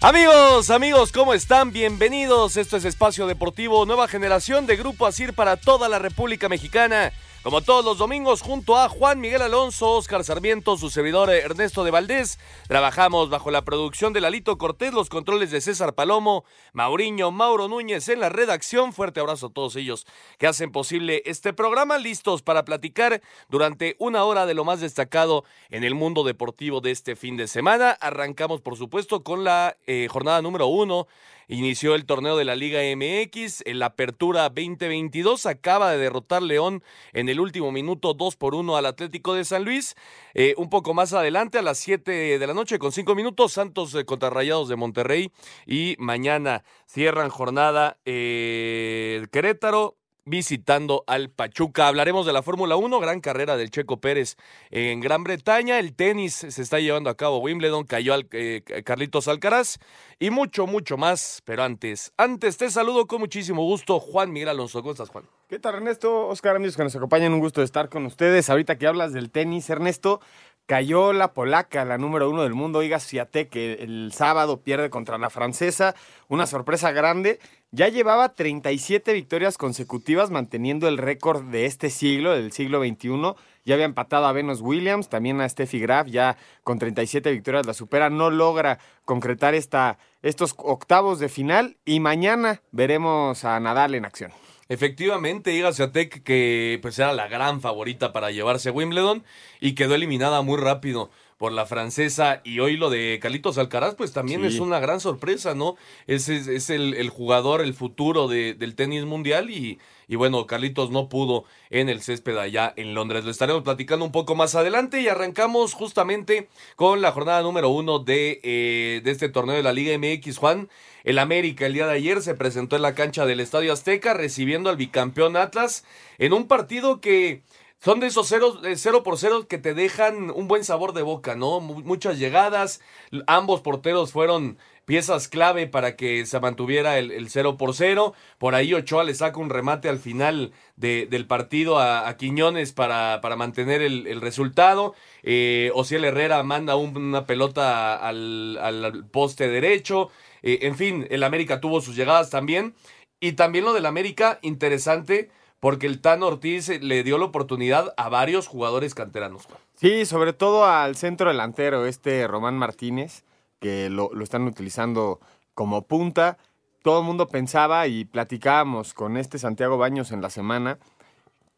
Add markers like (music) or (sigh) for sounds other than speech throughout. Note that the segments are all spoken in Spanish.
Amigos, amigos, ¿cómo están? Bienvenidos. Esto es Espacio Deportivo, nueva generación de Grupo Asir para toda la República Mexicana. Como todos los domingos, junto a Juan Miguel Alonso, Oscar Sarmiento, su servidor Ernesto de Valdés, trabajamos bajo la producción de Lalito Cortés, los controles de César Palomo, Mauriño, Mauro Núñez en la redacción. Fuerte abrazo a todos ellos que hacen posible este programa, listos para platicar durante una hora de lo más destacado en el mundo deportivo de este fin de semana. Arrancamos, por supuesto, con la eh, jornada número uno Inició el torneo de la Liga MX, en la Apertura 2022 acaba de derrotar León en el último minuto 2 por 1 al Atlético de San Luis. Eh, un poco más adelante, a las 7 de la noche con 5 minutos, Santos eh, contra Rayados de Monterrey y mañana cierran jornada eh, Querétaro, visitando al Pachuca. Hablaremos de la Fórmula 1, gran carrera del Checo Pérez en Gran Bretaña. El tenis se está llevando a cabo. Wimbledon cayó al eh, Carlitos Alcaraz y mucho, mucho más. Pero antes, antes te saludo con muchísimo gusto, Juan Miguel Alonso. ¿Cómo estás, Juan? ¿Qué tal, Ernesto? Oscar, amigos que nos acompañan, un gusto de estar con ustedes. Ahorita que hablas del tenis, Ernesto, cayó la polaca, la número uno del mundo, Iga Swiatek, que el sábado pierde contra la francesa. Una sorpresa grande. Ya llevaba 37 victorias consecutivas, manteniendo el récord de este siglo, del siglo XXI. Ya había empatado a Venus Williams, también a Steffi Graf, ya con 37 victorias la supera. No logra concretar esta, estos octavos de final y mañana veremos a Nadal en acción. Efectivamente, Iga Swiatek, que pues era la gran favorita para llevarse Wimbledon y quedó eliminada muy rápido por la francesa y hoy lo de Carlitos Alcaraz pues también Sí. es una gran sorpresa, ¿no? Es, es, es el, el jugador, el futuro de- del tenis mundial y, y bueno, Carlitos no pudo en el césped allá en Londres. Lo estaremos platicando un poco más adelante y arrancamos justamente con la jornada número uno de, eh, de este torneo de la Liga MX, Juan. El América el día de ayer se presentó en la cancha del Estadio Azteca recibiendo al bicampeón Atlas en un partido que son de esos ceros, cero por cero que te dejan un buen sabor de boca, ¿no? Mu- Muchas llegadas, ambos porteros fueron piezas clave para que se mantuviera el, el cero por cero. Por ahí Ochoa le saca un remate al final de- del partido a, a Quiñones para, para mantener el, el resultado. Eh, Ociel Herrera manda un- una pelota al, al poste derecho. Eh, en fin, el América tuvo sus llegadas también. Y también lo del América, interesante, porque el Tan Ortiz le dio la oportunidad a varios jugadores canteranos. Sí, sobre todo al centro delantero, este Román Martínez, que lo, lo están utilizando como punta. Todo el mundo pensaba y platicábamos con este Santiago Baños en la semana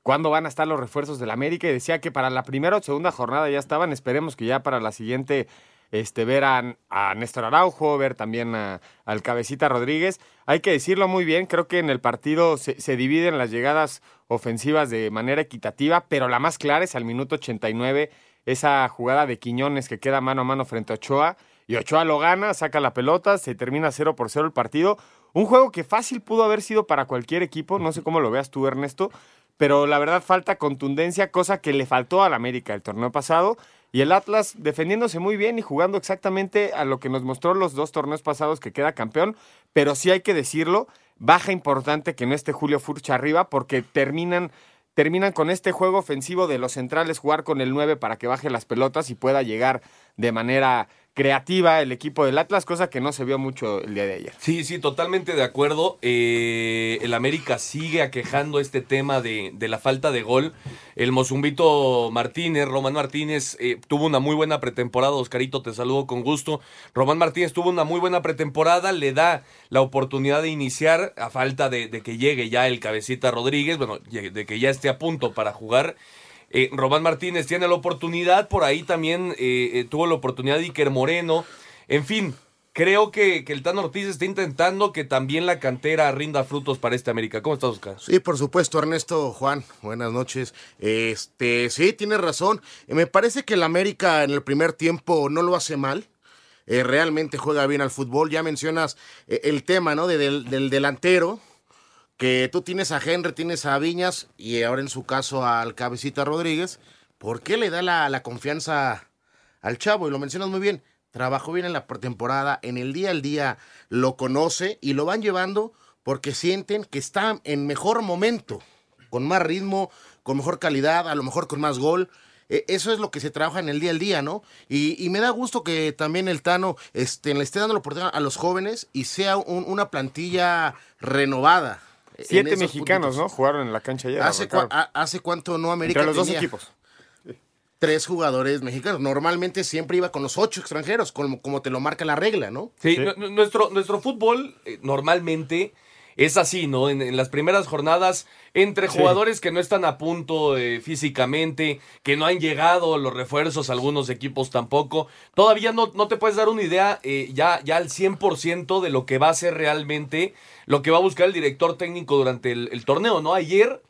cuándo van a estar los refuerzos del América y decía que para la primera o segunda jornada ya estaban. Esperemos que ya para la siguiente este, ver a, a Néstor Araujo, ver también a- al Cabecita Rodríguez. Hay que decirlo muy bien, creo que en el partido se, se dividen las llegadas ofensivas de manera equitativa, pero la más clara es al minuto 89, esa jugada de Quiñones que queda mano a mano frente a Ochoa. Y Ochoa lo gana, saca la pelota, se termina 0 por 0 el partido. Un juego que fácil pudo haber sido para cualquier equipo, no sé cómo lo veas tú, Ernesto, pero la verdad falta contundencia, cosa que le faltó al América el torneo pasado. Y el Atlas defendiéndose muy bien y jugando exactamente a lo que nos mostró los dos torneos pasados que queda campeón. Pero sí hay que decirlo, baja importante que no esté Julio Furcha arriba porque terminan, terminan con este juego ofensivo de los centrales jugar con el 9 para que baje las pelotas y pueda llegar de manera creativa el equipo del Atlas, cosa que no se vio mucho el día de ayer. Sí, sí, totalmente de acuerdo. Eh, el América sigue aquejando este tema de, de, la falta de gol. El Mozumbito Martínez, Román Martínez, eh, tuvo una muy buena pretemporada. Oscarito, te saludo con gusto. Román Martínez tuvo una muy buena pretemporada, le da la oportunidad de iniciar a falta de, de que llegue ya el cabecita Rodríguez, bueno, de que ya esté a punto para jugar. Eh, Román Martínez tiene la oportunidad, por ahí también eh, eh, tuvo la oportunidad Iker Moreno. En fin, creo que, que, el Tan Ortiz está intentando que también la cantera rinda frutos para este América. ¿Cómo estás, Oscar? Sí, por supuesto, Ernesto, Juan, buenas noches. Este, sí, tiene razón. Me parece que el América en el primer tiempo no lo hace mal. realmente juega bien al fútbol. Ya mencionas el tema, ¿no? De, del, del delantero que tú tienes a Henry, tienes a Viñas y ahora en su caso al Cabecita Rodríguez, ¿por qué le da la, confianza al chavo? Y lo mencionas muy bien, trabajó bien en la pretemporada, en el día al día lo conoce y lo van llevando porque sienten que está en mejor momento, con más ritmo, con mejor calidad, a lo mejor con más gol. Eso es lo que se trabaja en el día al día, ¿no? Y, y me da gusto que también el Tano este, le esté dando la oportunidad a los jóvenes y sea un, una plantilla renovada. Siete mexicanos, puntitos. ¿no? Jugaron en la cancha ayer. ¿Hace, cu ¿Hace cuánto no América Entre los tenía? dos equipos. Tres jugadores mexicanos. Normalmente siempre iba con los ocho extranjeros, como, como te lo marca la regla, ¿no? Sí, sí. Nuestro, nuestro fútbol eh, normalmente es así, ¿no? En, en, las primeras jornadas, entre jugadores sí. que no están a punto eh, físicamente, que no han llegado los refuerzos, algunos equipos tampoco, todavía no, no te puedes dar una idea eh, ya, ya al 100% de lo que va a ser realmente, lo que va a buscar el director técnico durante el, el torneo, ¿no? Ayer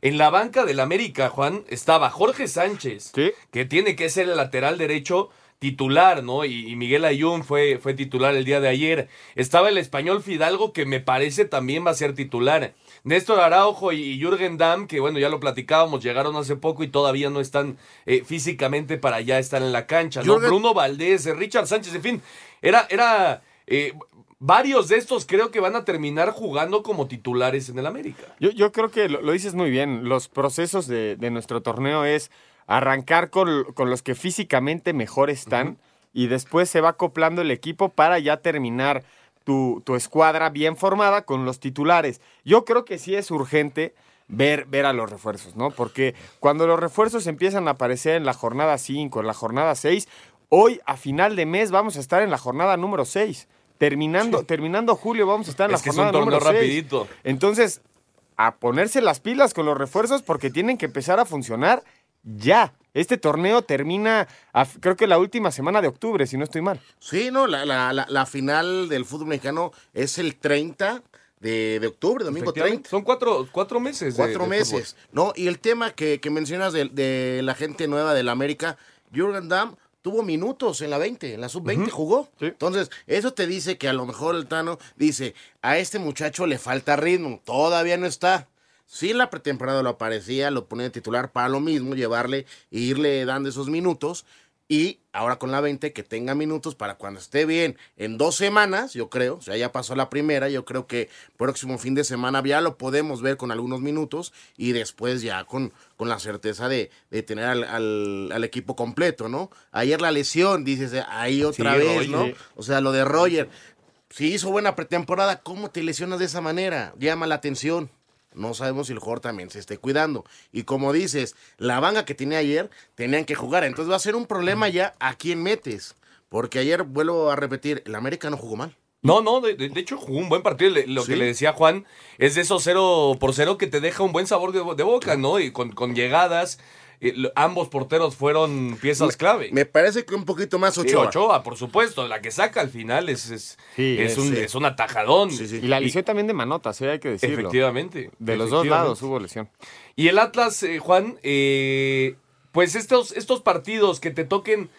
en la banca del América, Juan, estaba Jorge Sánchez, ¿Sí? que tiene que ser el lateral derecho titular, ¿no? Y, y, Miguel Ayun fue, fue titular el día de ayer. Estaba el español Fidalgo, que me parece también va a ser titular. Néstor Araujo y, Jürgen Damm, que bueno, ya lo platicábamos, llegaron hace poco y todavía no están eh, físicamente para ya estar en la cancha, ¿no? Jürgen... Bruno Valdés, eh, Richard Sánchez, en fin, era, era eh, varios de estos creo que van a terminar jugando como titulares en el América. Yo, yo creo que lo, lo, dices muy bien. Los procesos de, de nuestro torneo es arrancar con, con, los que físicamente mejor están uh -huh. y después se va acoplando el equipo para ya terminar tu, tu, escuadra bien formada con los titulares. Yo creo que sí es urgente ver, ver a los refuerzos, ¿no? Porque cuando los refuerzos empiezan a aparecer en la jornada 5, en la jornada 6, hoy a final de mes vamos a estar en la jornada número 6. Terminando, sí. terminando julio vamos a estar en es la que jornada es un número rapidito. 6. Entonces, a ponerse las pilas con los refuerzos porque tienen que empezar a funcionar ya. Este torneo termina, a, creo que la última semana de octubre, si no estoy mal. Sí, no, la, la, la, la final del fútbol mexicano es el 30 de, de, octubre, domingo 30. Son cuatro, cuatro meses. Cuatro de, meses. No, y el tema que, que mencionas de, de, la gente nueva del América, Jürgen Damm tuvo minutos en la 20, en la sub-20 uh -huh. jugó. Sí. Entonces, eso te dice que a lo mejor el Tano dice, a este muchacho le falta ritmo, todavía no está. Sí, en la pretemporada lo aparecía, lo ponía de titular para lo mismo, llevarle e irle dando esos minutos. Y ahora con la 20, que tenga minutos para cuando esté bien en dos semanas, yo creo. O sea, ya pasó la primera, yo creo que próximo fin de semana ya lo podemos ver con algunos minutos y después ya con, con la certeza de, de tener al, al, al, equipo completo, ¿no? Ayer la lesión, dices, ahí otra sí, vez. ¿no? O sea, lo de Roger. Si hizo buena pretemporada, ¿cómo te lesionas de esa manera? Llama la atención. No sabemos si el jugador también se esté cuidando. Y como dices, la banca que tenía ayer tenían que jugar. Entonces va a ser un problema ya a quién metes. Porque ayer, vuelvo a repetir, el América no jugó mal. No, no, de, de hecho jugó un buen partido. Lo sí. que le decía Juan es de esos cero por cero que te deja un buen sabor de, de boca, ¿no? Y con, con llegadas, eh, ambos porteros fueron piezas clave. Me parece que un poquito más Ochoa. Sí, Ochoa, por supuesto. La que saca al final es, es, sí, es, es un, sí. es un atajadón. Y la lesión también de Manotas, ¿eh? hay que decirlo. Efectivamente. De los dos lados hubo lesión. Y el Atlas, eh, Juan, eh, pues estos, estos partidos que te toquen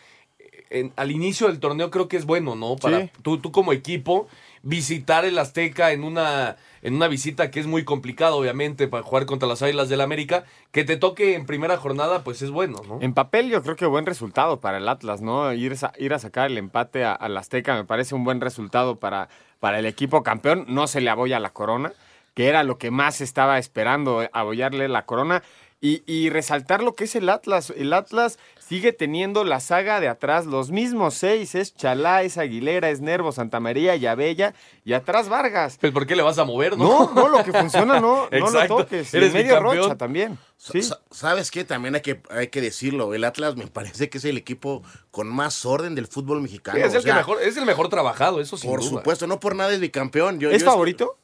en, al inicio del torneo creo que es bueno, ¿no? Para Sí. tú, tú como equipo visitar el Azteca en una en una visita que es muy complicado obviamente para jugar contra las Águilas del América, que te toque en primera jornada pues es bueno, ¿no? En papel yo creo que buen resultado para el Atlas, ¿no? Ir, ir a sacar el empate al Azteca me parece un buen resultado para, para el equipo campeón. No se le aboya la corona, que era lo que más estaba esperando, eh, abollarle la corona. Y resaltar lo que es el Atlas. El Atlas sigue teniendo la saga de atrás, los mismos seis. Es Chalá, es Aguilera, es Nervo, Santa María y Abella. Y atrás Vargas. Pues ¿por qué le vas a mover, no? No, no, lo que funciona no, (laughs) no lo toques. Y Eres en medio. Rocha también. Sí. sa- ¿Sabes qué? También hay que, hay que decirlo. El Atlas me parece que es el equipo con más orden del fútbol mexicano. es, O el que mejor, es el mejor trabajado, eso sin Por duda. supuesto, no por nada es bicampeón. Yo- ¿Es yo favorito?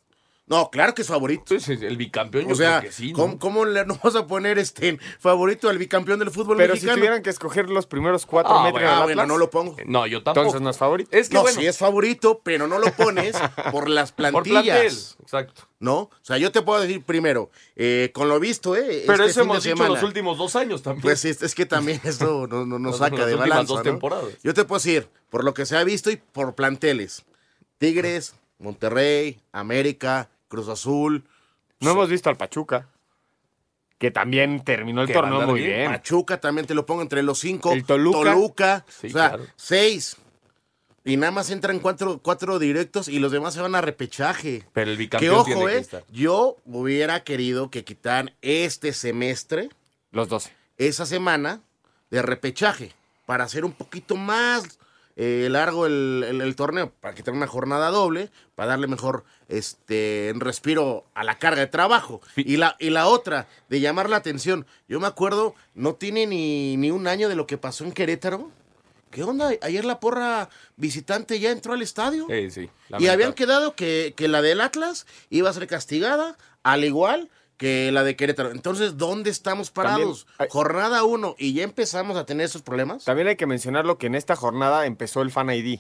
No, claro que es favorito. Sí, el bicampeón yo O sea, creo que sí, ¿no? ¿cómo, cómo le (laughs) no vas a poner este favorito al bicampeón del fútbol Pero si mexicano? tuvieran que escoger los primeros cuatro Ah, metros bueno, Ah, bueno, no lo pongo. No, yo tampoco. entonces no es favorito. Es que No, bueno, sí es favorito, pero no lo pones (laughs) por las por plantillas. plantel, exacto. ¿No? O sea, yo te puedo decir primero, eh, con lo visto, ¿eh? Pero este eso hemos dicho semana, los últimos dos años también. Pues es, es que también (laughs) esto no- no- nos Las- saca las de últimas balanza. dos ¿no? temporadas. Yo te puedo decir, por lo que se ha visto y por planteles. Tigres, Monterrey, América, Cruz Azul, No hemos visto al Pachuca, que también terminó el Que torneo muy bien. bien. Pachuca también te lo pongo entre los cinco. El Toluca. Sí, o sea, claro. seis. Y nada más entran cuatro, cuatro directos y los demás se van a repechaje. Pero el Que bicampeón tiene ojo, que eh. estar. Yo hubiera querido que quitaran este semestre, Los 12. esa semana, de repechaje, para hacer un poquito más eh, largo el, el- el torneo, para quitar una jornada doble, para darle mejor este respiro a la carga de trabajo. Y la, y la otra, de llamar la atención. Yo me acuerdo, no tiene ni, ni un año de lo que pasó en Querétaro. ¿Qué onda? Ayer la porra visitante ya entró al estadio. Sí, sí. Y habían quedado que, que la del Atlas iba a ser castigada, al igual que la de Querétaro. Entonces, ¿dónde estamos parados? También hay- Jornada 1 y ya empezamos a tener esos problemas. También hay que mencionarlo que en esta jornada empezó el Fan ID.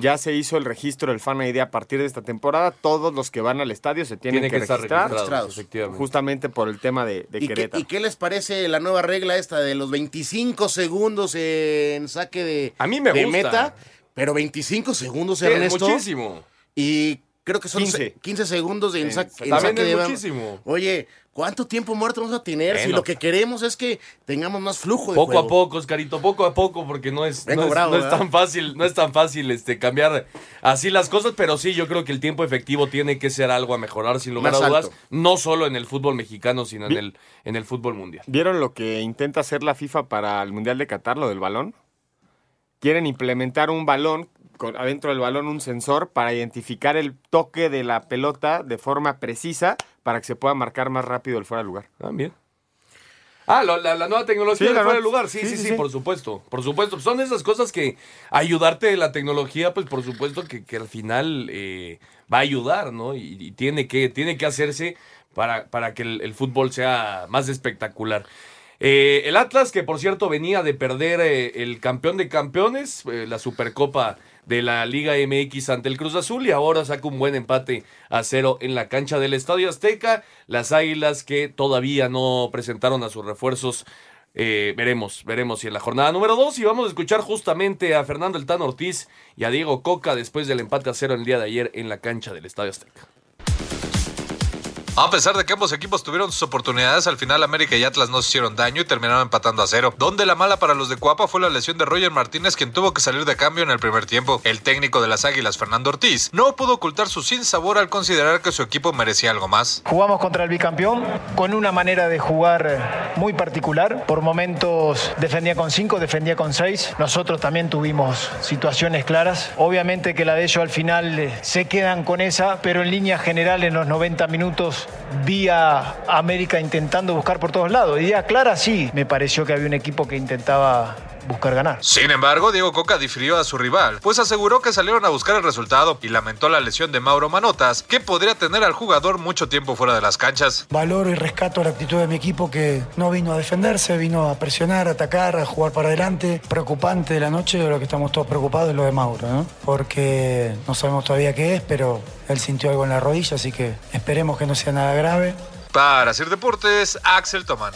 Ya se hizo el registro del Fan ID a partir de esta temporada. Todos los que van al estadio se tienen Tiene que, que estar registrar. registrados, registrados. efectivamente. Justamente por el tema de, de ¿Y qué, Querétaro. y qué les parece la nueva regla esta de los 25 segundos en saque de, A mí me de gusta. meta? Pero 25 segundos, Sí, Ernesto. muchísimo. Y creo que son 15. 15, 15 segundos en, En saque, saque. en También es de muchísimo. Oye, ¿cuánto tiempo muerto vamos a tener si lo que queremos es que tengamos más flujo de Poco juego? a poco, Oscarito, poco a poco, porque no es, Vengo no es, bravo, no es ¿verdad? tan fácil, no es tan fácil este, cambiar así las cosas, pero sí, yo creo que el tiempo efectivo tiene que ser algo a mejorar, sin lugar Más a dudas, alto. no solo en el fútbol mexicano, sino en el, en el fútbol mundial. ¿Vieron lo que intenta hacer la FIFA para el Mundial de Qatar, lo del balón? Quieren implementar un balón, con adentro del balón un sensor para identificar el toque de la pelota de forma precisa para que se pueda marcar más rápido el fuera de lugar. Ah, lo- la, la nueva tecnología Sí, de la fuera de lugar, sí, sí, sí, sí, sí, sí. por supuesto, por supuesto. Son esas cosas que ayudarte de la tecnología, pues por supuesto que, que al final eh, va a ayudar, ¿no? Y, y tiene, que, tiene que hacerse para, para que el, el fútbol sea más espectacular. Eh, el Atlas, que por cierto venía de perder eh, el campeón de campeones, eh, la Supercopa de la Liga MX ante el Cruz Azul y ahora saca un buen empate a cero en la cancha del Estadio Azteca. Las Águilas que todavía no presentaron a sus refuerzos. veremos, veremos si en la jornada número 2 y vamos a escuchar justamente a Fernando El Tan Ortiz y a Diego Coca después del empate a cero el día de ayer en la cancha del Estadio Azteca. A pesar de que ambos equipos tuvieron sus oportunidades, al final América y Atlas no se hicieron daño y terminaron empatando a cero. Donde la mala para los de Cuapa fue la lesión de Roger Martínez, quien tuvo que salir de cambio en el primer tiempo. El técnico de las Águilas, Fernando Ortiz, no pudo ocultar su sinsabor al considerar que su equipo merecía algo más. Jugamos contra el bicampeón con una manera de jugar muy particular. Por momentos defendía con 5, defendía con 6. Nosotros también tuvimos situaciones claras. Obviamente que la de ellos al final se quedan con esa, pero en línea general en los 90 minutos vi a América intentando buscar por todos lados. Idea clara, sí. Me pareció que había un equipo que intentaba buscar ganar. Sin embargo, Diego Coca difirió a su rival, pues aseguró que salieron a buscar el resultado y lamentó la lesión de Mauro Manotas, que podría tener al jugador mucho tiempo fuera de las canchas. Valoro y rescato la actitud de mi equipo que no vino a defenderse, vino a presionar, a atacar, a jugar para adelante. Preocupante de la noche, de lo que estamos todos preocupados es lo de Mauro, ¿no? Porque no sabemos todavía qué es, pero él sintió algo en la rodilla, así que esperemos que no sea nada grave. Para Sir Deportes, Axel Tomán.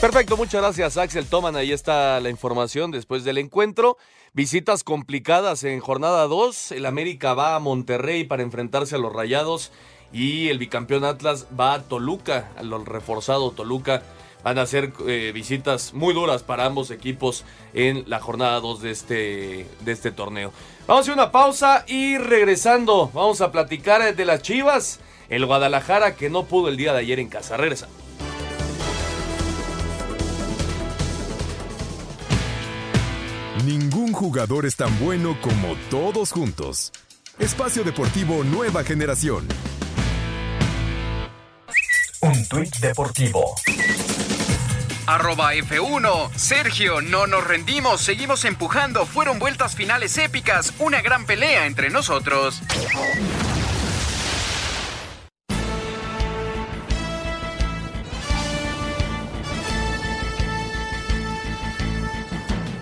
Perfecto, muchas gracias Axel Toman. Ahí está la información después del encuentro. Visitas complicadas en jornada 2. El América va a Monterrey para enfrentarse a los Rayados y el bicampeón Atlas va a Toluca, al reforzado Toluca. Van a ser eh, visitas muy duras para ambos equipos en la jornada 2 de este, de este torneo. Vamos a hacer una pausa y regresando vamos a platicar de las Chivas. El Guadalajara que no pudo el día de ayer en casa. Regresamos. Ningún jugador es tan bueno como todos juntos. Espacio Deportivo Nueva Generación. Un tuit deportivo. Arroba F1. Sergio, no nos rendimos, seguimos empujando. Fueron vueltas finales épicas, una gran pelea entre nosotros.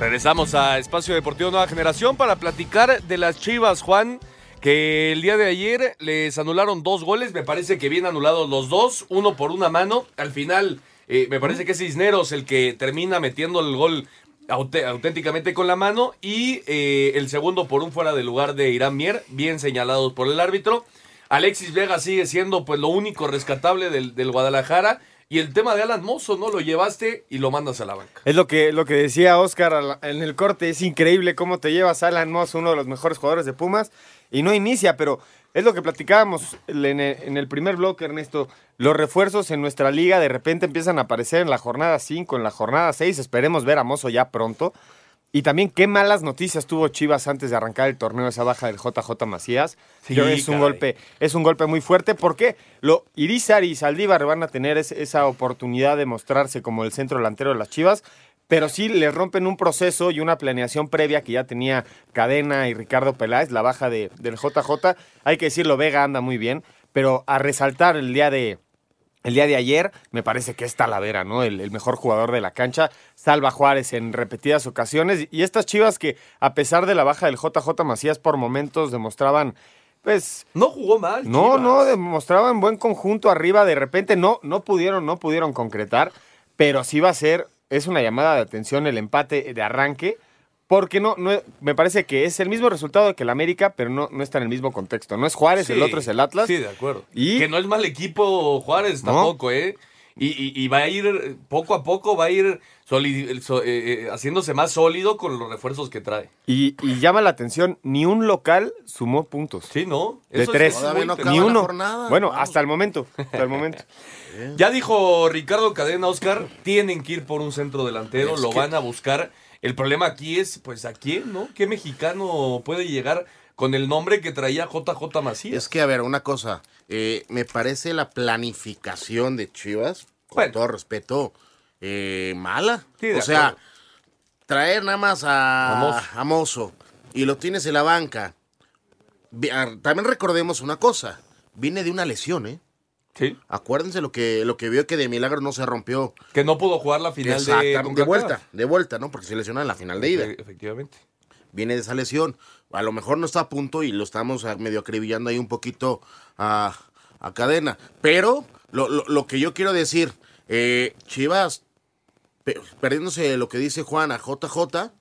Regresamos a Espacio Deportivo Nueva Generación para platicar de las Chivas, Juan, que el día de ayer les anularon dos goles, me parece que bien anulados los dos, uno por una mano. Al final, eh, me parece que es Cisneros el que termina metiendo el gol auténticamente con la mano y eh, el segundo por un fuera de lugar de Irán Mier, bien señalados por el árbitro. Alexis Vega sigue siendo pues lo único rescatable del Guadalajara. Y el tema de Alan Mozo, ¿no? Lo llevaste y lo mandas a la banca. Es lo que, lo que decía Oscar en el corte, es increíble cómo te llevas a Alan Moss, uno de los mejores jugadores de Pumas, y no inicia, pero es lo que platicábamos en el, en el primer bloque, Ernesto. Los refuerzos en nuestra liga de repente empiezan a aparecer en la jornada 5, en la jornada 6, esperemos ver a Mozo ya pronto. Y también qué malas noticias tuvo Chivas antes de arrancar el torneo, esa baja del JJ Macías. Sí, es un caray. golpe, es un golpe muy fuerte porque lo Irizar y Saldívar van a tener es- esa oportunidad de mostrarse como el centro delantero de las Chivas, pero sí le rompen un proceso y una planeación previa que ya tenía Cadena y Ricardo Peláez, la baja de, del JJ. Hay que decirlo, Vega anda muy bien, pero a resaltar el día de el día de ayer, me parece que es Talavera, ¿no? El, el mejor jugador de la cancha. Salva Juárez en repetidas ocasiones. Y estas chivas que, a pesar de la baja del JJ Macías, por momentos demostraban, pues. No jugó mal. No, Chivas. no, demostraban buen conjunto arriba. De repente no, no pudieron, no pudieron concretar. Pero sí va a ser, es una llamada de atención el empate de arranque. Porque no, no, me parece que es el mismo resultado que el América, pero no, no está en el mismo contexto. No es Juárez, el Sí, otro es el Atlas. Sí, de acuerdo. Y- Que no es mal equipo Juárez No. tampoco, ¿eh? Y, y- y va a ir, poco a poco, va a ir so- eh, eh, haciéndose más sólido con los refuerzos que trae. Y, y llama la atención, ni un local sumó puntos. Sí, ¿no? De Eso tres. es no. Ni uno. jornada. Bueno, Vamos. hasta el momento. Hasta el momento. (laughs) Ya dijo Ricardo Cadena, Oscar, tienen que ir por un centro delantero, Es lo que- van a buscar. El problema aquí es, pues, ¿a quién, no? ¿Qué mexicano puede llegar con el nombre que traía JJ Macías? Es que, a ver, una cosa. eh, me parece la planificación de Chivas, con Bueno. todo respeto, eh, mala. Sí, o sea, acuerdo. traer nada más a, Mozo. a Mozo y lo tienes en la banca. También recordemos una cosa. Viene de una lesión, ¿eh? Sí. Acuérdense lo que, lo que vio que de milagro no se rompió. Que no pudo jugar la final de, de, vuelta, de vuelta, ¿no? Porque se lesionó en la final de ida. Efe- Efectivamente. viene de esa lesión. A lo mejor no está a punto y lo estamos ah, medio acribillando ahí un poquito a, a cadena. Pero lo, lo- lo que yo quiero decir, eh, Chivas, pe- perdiéndose lo que dice Juan a JJ,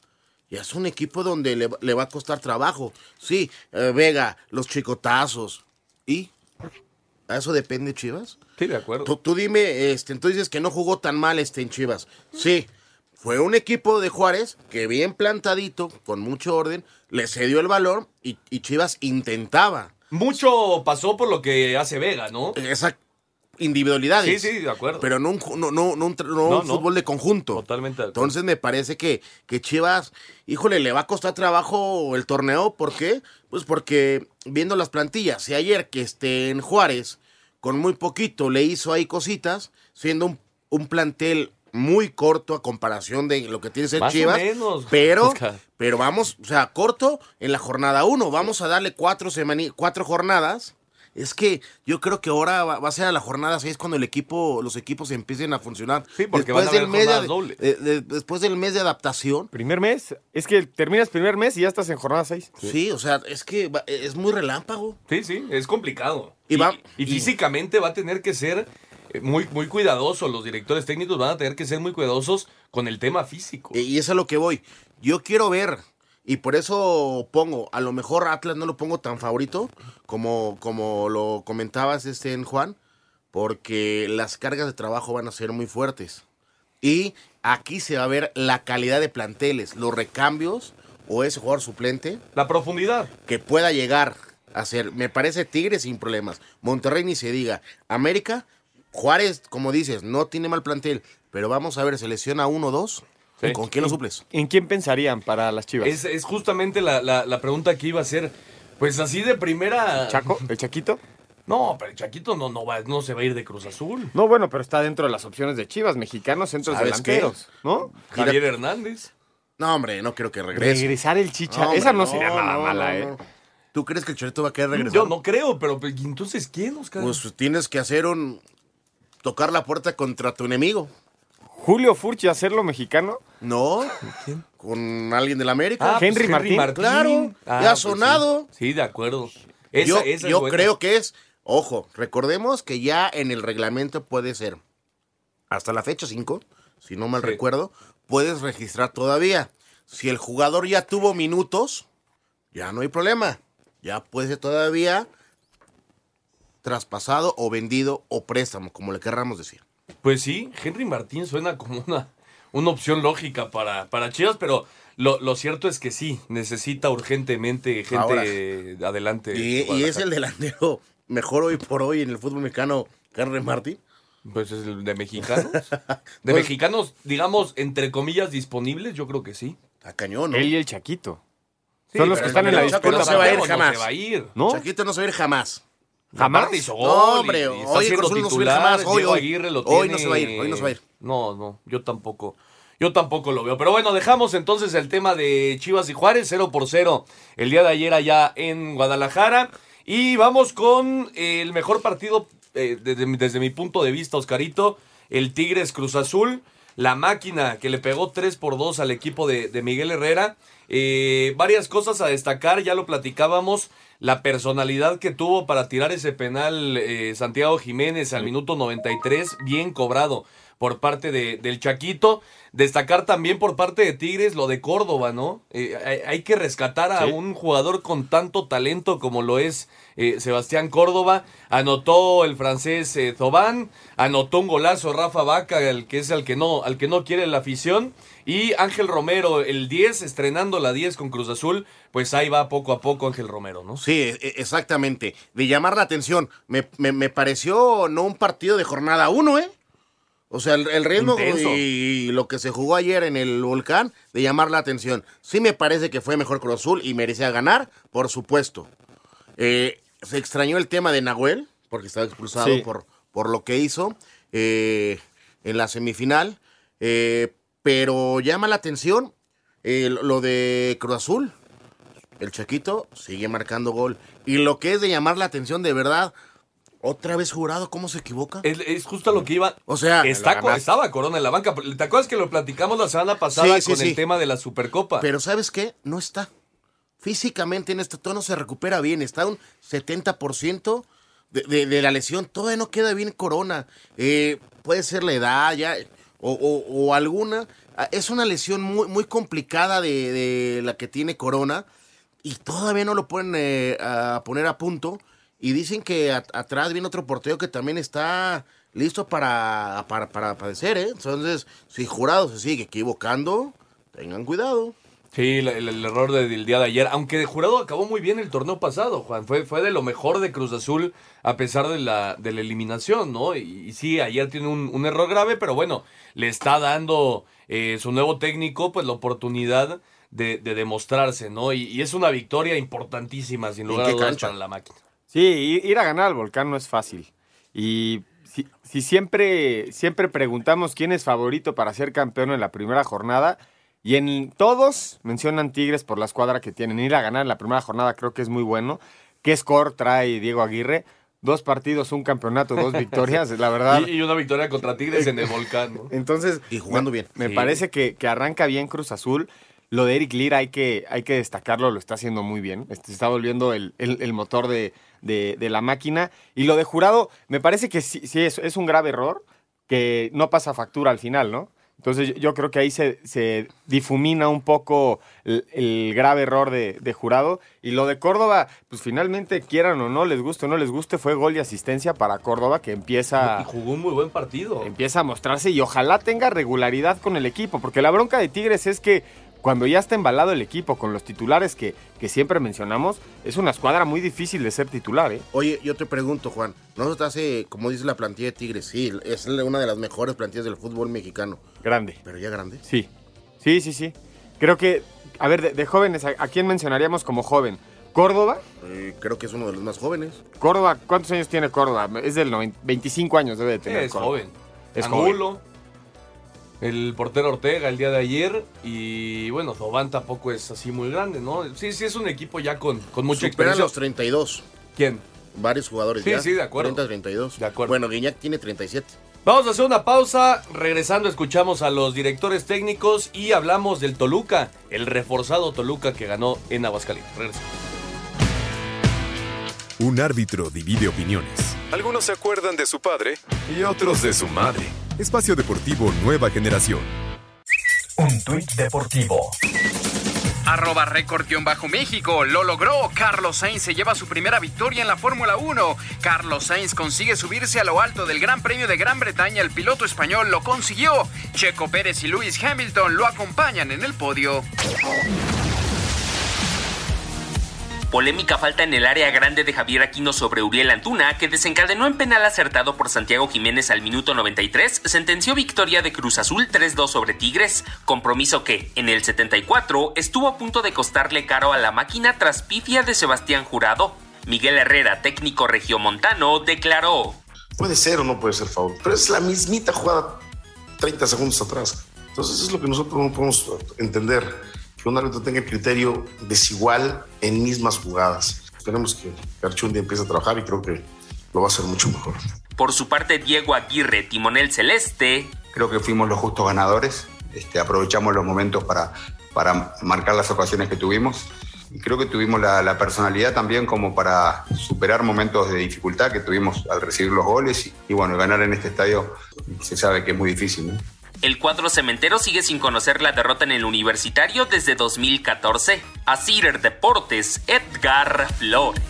ya es un equipo donde le, le va a costar trabajo. Sí, eh, Vega, los chicotazos. ¿Y? ¿A eso depende Chivas? Sí, de acuerdo. Tú, tú dime, este, entonces dices que no jugó tan mal este en Chivas. Sí, fue un equipo de Juárez que bien plantadito, con mucho orden, le cedió el valor y, y Chivas intentaba Mucho pasó por lo que hace Vega, ¿no? esa individualidades. Sí, sí, de acuerdo. Pero no un, no, no, no un, no fútbol de conjunto. Totalmente de. Entonces me parece que, que Chivas, híjole, le va a costar trabajo el torneo. ¿Por qué? Pues porque viendo las plantillas, si ayer que esté en Juárez, con muy poquito le hizo ahí cositas, siendo un, un plantel muy corto a comparación de lo que tiene ser Más o Chivas. menos, Pero, (laughs) pero vamos, o sea, corto en la jornada uno. Vamos a darle cuatro, cuatro jornadas. Es que yo creo que ahora va, va a ser a la jornada 6 cuando el equipo, los equipos empiecen a funcionar. Sí, porque van a haber mes de, dobles. de- de- después del mes de adaptación. Primer mes. Es que terminas primer mes y ya estás en jornada 6. Sí, o sea, es que va- es muy relámpago. Sí, sí, es complicado. Y Y, va- y y- físicamente va a tener que ser eh, muy, muy cuidadoso. Los directores técnicos van a tener que ser muy cuidadosos con el tema físico. Y y es a lo que voy. Yo quiero ver, y por eso pongo, a lo mejor Atlas no lo pongo tan favorito, como, como lo comentabas, este, en Juan, porque las cargas de trabajo van a ser muy fuertes. Y aquí se va a ver la calidad de planteles, los recambios o ese jugador suplente La profundidad. que pueda llegar a ser, me parece Tigres sin problemas. Monterrey ni se diga. América, Juárez, como dices, no tiene mal plantel, pero vamos a ver, selecciona uno o dos. Sí. ¿Con quién lo suples? ¿En quién pensarían para las Chivas? Es, es justamente la, la- la pregunta que iba a hacer. Pues así de primera. ¿Chaco? ¿El Chaquito? No, pero el Chaquito no, no, va, no se va a ir de Cruz Azul. No, bueno, pero está dentro de las opciones de Chivas, mexicanos, centros ¿Sabes qué? delanteros, ¿no? Javier Hernández. No, hombre, no quiero que regrese. Regresar el Chicha, hombre, esa no, sería nada no, mala, no, ¿eh? ¿Tú crees que el Chorito va a querer regresar? Yo no creo, pero pues, ¿y entonces ¿quién, Oscar? Pues tienes que hacer un... Tocar la puerta contra tu enemigo. Julio Furchi, hacerlo mexicano. No. Con alguien del América. Ah, pues, Henry Martín. Claro, Ah, ya ha pues, sonado. Sí, Sí, de acuerdo. Esa- yo esa yo creo que es, ojo, recordemos que ya en el reglamento puede ser, hasta la fecha 5, si no mal Sí. recuerdo, puedes registrar todavía. Si el jugador ya tuvo minutos, ya no hay problema. Ya puede ser todavía traspasado o vendido o préstamo, como le querramos decir. Pues sí, Henry Martín suena como una, una opción lógica para, para Chivas, pero lo, lo cierto es que sí, necesita urgentemente gente Ahora. adelante. Y, y es el delantero mejor hoy por hoy en el fútbol mexicano, Henry Martín. Pues es el de mexicanos. De (laughs) Pues- mexicanos, digamos, entre comillas, disponibles, yo creo que sí. A cañón, ¿no? Él y el Chaquito. Sí, Son los que están en la pero disputa. no se va a ir jamás. No se va a ir. ¿No? Chaquito no se va a ir jamás. ¿Jamás? Hizo No, hombre, y- y está hoy siendo Cruz Azul no titular, jamás, hoy, Diego. Aguirre lo Hoy tiene- no se va a ir, hoy no se va a ir. No, no, yo tampoco. Yo tampoco lo veo. Pero bueno, dejamos entonces el tema de Chivas y Juárez, 0 por 0 el día de ayer allá en Guadalajara. Y vamos con el mejor partido eh, desde, mi- desde mi punto de vista, Oscarito, el Tigres Cruz Azul. La máquina que le pegó 3 por 2 al equipo de, de Miguel Herrera. Eh, varias cosas a destacar, ya lo platicábamos. La personalidad que tuvo para tirar ese penal eh, Santiago Jiménez al minuto 93, bien cobrado por parte de- del Chaquito. Destacar también por parte de Tigres lo de Córdoba, ¿no? Eh, hay, hay que rescatar a Sí. un jugador con tanto talento como lo es eh, Sebastián Córdoba. Anotó el francés eh, Zobán, anotó un golazo Rafa Vaca, el que es al que no, al que no quiere la afición. Y Ángel Romero, el 10, estrenando la 10 con Cruz Azul, pues ahí va poco a poco Ángel Romero, ¿no? Sí, e- e- exactamente. De llamar la atención. Me, me- me pareció no un partido de jornada 1, ¿eh? O sea, el, el ritmo Intenso. y, lo que se jugó ayer en el Volcán, de llamar la atención. Sí me parece que fue mejor Cruz Azul y merecía ganar, por supuesto. Eh, se extrañó el tema de Nahuel, porque estaba expulsado Sí. por, por lo que hizo eh, en la semifinal. Eh, pero llama la atención eh, lo de Cruz Azul. El Chaquito sigue marcando gol. Y lo que es de llamar la atención de verdad, otra vez jurado, ¿cómo se equivoca? Es, es justo lo que iba. O sea, Está, estaba Corona en la banca. ¿Te acuerdas que lo platicamos la semana pasada Sí, sí, con sí. el tema de la Supercopa? Pero ¿sabes qué? No está. Físicamente en este tono se recupera bien. Está un 70% de, de- de la lesión. Todavía no queda bien Corona. Eh, puede ser la edad ya o, o- alguna. Ah, Es una lesión muy, muy complicada de, de la que tiene Corona y todavía no lo pueden eh, poner a punto. Y dicen que atrás viene otro portero que también está listo para, para, para padecer. ¿eh? Entonces, si Jurado se sigue equivocando, tengan cuidado. Sí, el, el- el error de- del día de ayer. Aunque de jurado acabó muy bien el torneo pasado, Juan. Fue, fue de lo mejor de Cruz Azul a pesar de la, de la eliminación, ¿no? Y, y sí, ayer tiene un, un error grave, pero bueno, le está dando eh, su nuevo técnico pues la oportunidad de, de demostrarse, ¿no? Y, y es una victoria importantísima, sin ¿En lugar a qué dudas, cancha? para la máquina. Sí, ir a ganar al volcán no es fácil. Y si, si siempre, siempre preguntamos quién es favorito para ser campeón en la primera jornada, y en todos mencionan Tigres por la escuadra que tienen. Ir a ganar en la primera jornada creo que es muy bueno. ¿Qué score trae Diego Aguirre? Dos partidos, un campeonato, dos (laughs) victorias, la verdad. Y, y una victoria contra Tigres en el volcán, ¿no? Entonces, Y jugando me- bien. Me Sí. parece que, que arranca bien Cruz Azul. Lo de Eric Lira hay que, hay que destacarlo, lo está haciendo muy bien. Este, se está volviendo el, el- el motor de, de- de la máquina. Y lo de Jurado, me parece que sí, sí es, es un grave error que no pasa factura al final, ¿no? Entonces yo- creo que ahí se, se difumina un poco el, el grave error de, de Jurado. Y lo de Córdoba, pues finalmente quieran o no, les guste o no les guste, fue gol y asistencia para Córdoba que empieza Y jugó un muy buen partido. empieza a mostrarse y ojalá tenga regularidad con el equipo, porque la bronca de Tigres es que cuando ya está embalado el equipo con los titulares que, que siempre mencionamos, es una escuadra muy difícil de ser titular, ¿eh? Oye, yo te pregunto, Juan, ¿no te hace, como dice la plantilla de Tigres? Sí, es una de las mejores plantillas del fútbol mexicano. Grande. Pero ya grande. Sí. Sí, sí, sí. Creo que, a ver, de, de jóvenes, ¿a, a quién mencionaríamos como joven? ¿Córdoba? Eh, creo que es uno de los más jóvenes. Córdoba, ¿cuántos años tiene Córdoba? Es del 90 25 años debe de tener. es Córdoba. joven. Es Angulo, el portero Ortega el día de ayer y bueno, Zobán tampoco es así muy grande, ¿no? Sí, sí es un equipo ya con, con mucha Superan experiencia. los 32. ¿Quién? Varios jugadores Sí, ya. sí, de acuerdo. 30, 32. De acuerdo. Bueno, Guiñac tiene 37. Vamos a hacer una pausa, regresando escuchamos a los directores técnicos y hablamos del Toluca, el reforzado Toluca que ganó en Aguascalientes. Regresamos. Un árbitro divide opiniones. Algunos se acuerdan de su padre y otros de su madre. Espacio Deportivo Nueva Generación. Un tuit deportivo. Arroba récord-bajo México. Lo logró. Carlos Sainz se lleva su primera victoria en la Fórmula 1. Carlos Sainz consigue subirse a lo alto del Gran Premio de Gran Bretaña. El piloto español lo consiguió. Checo Pérez y Lewis Hamilton lo acompañan en el podio. Polémica falta en el área grande de Javier Aquino sobre Uriel Antuna, que desencadenó en penal acertado por Santiago Jiménez al minuto 93, sentenció victoria de Cruz Azul 3-2 sobre Tigres, compromiso que, en el 74, estuvo a punto de costarle caro a la máquina tras pifia de Sebastián Jurado. Miguel Herrera, técnico regiomontano, declaró. Puede ser o no puede ser foul, pero es la mismita jugada 30 segundos atrás. Entonces es lo que nosotros no podemos entender, que un árbitro tenga criterio desigual en mismas jugadas. Esperemos que Garchundi empiece a trabajar y creo que lo va a hacer mucho mejor. Por su parte, Diego Aguirre, timonel celeste, Creo que fuimos los justos ganadores, este, aprovechamos los momentos para, para marcar las ocasiones que tuvimos y creo que tuvimos la, la personalidad también como para superar momentos de dificultad que tuvimos al recibir los goles y, y bueno, ganar en este estadio se sabe que es muy difícil. ¿no? El cuadro cementero sigue sin conocer la derrota en el universitario desde 2014. Asir Deportes, Edgar Flores.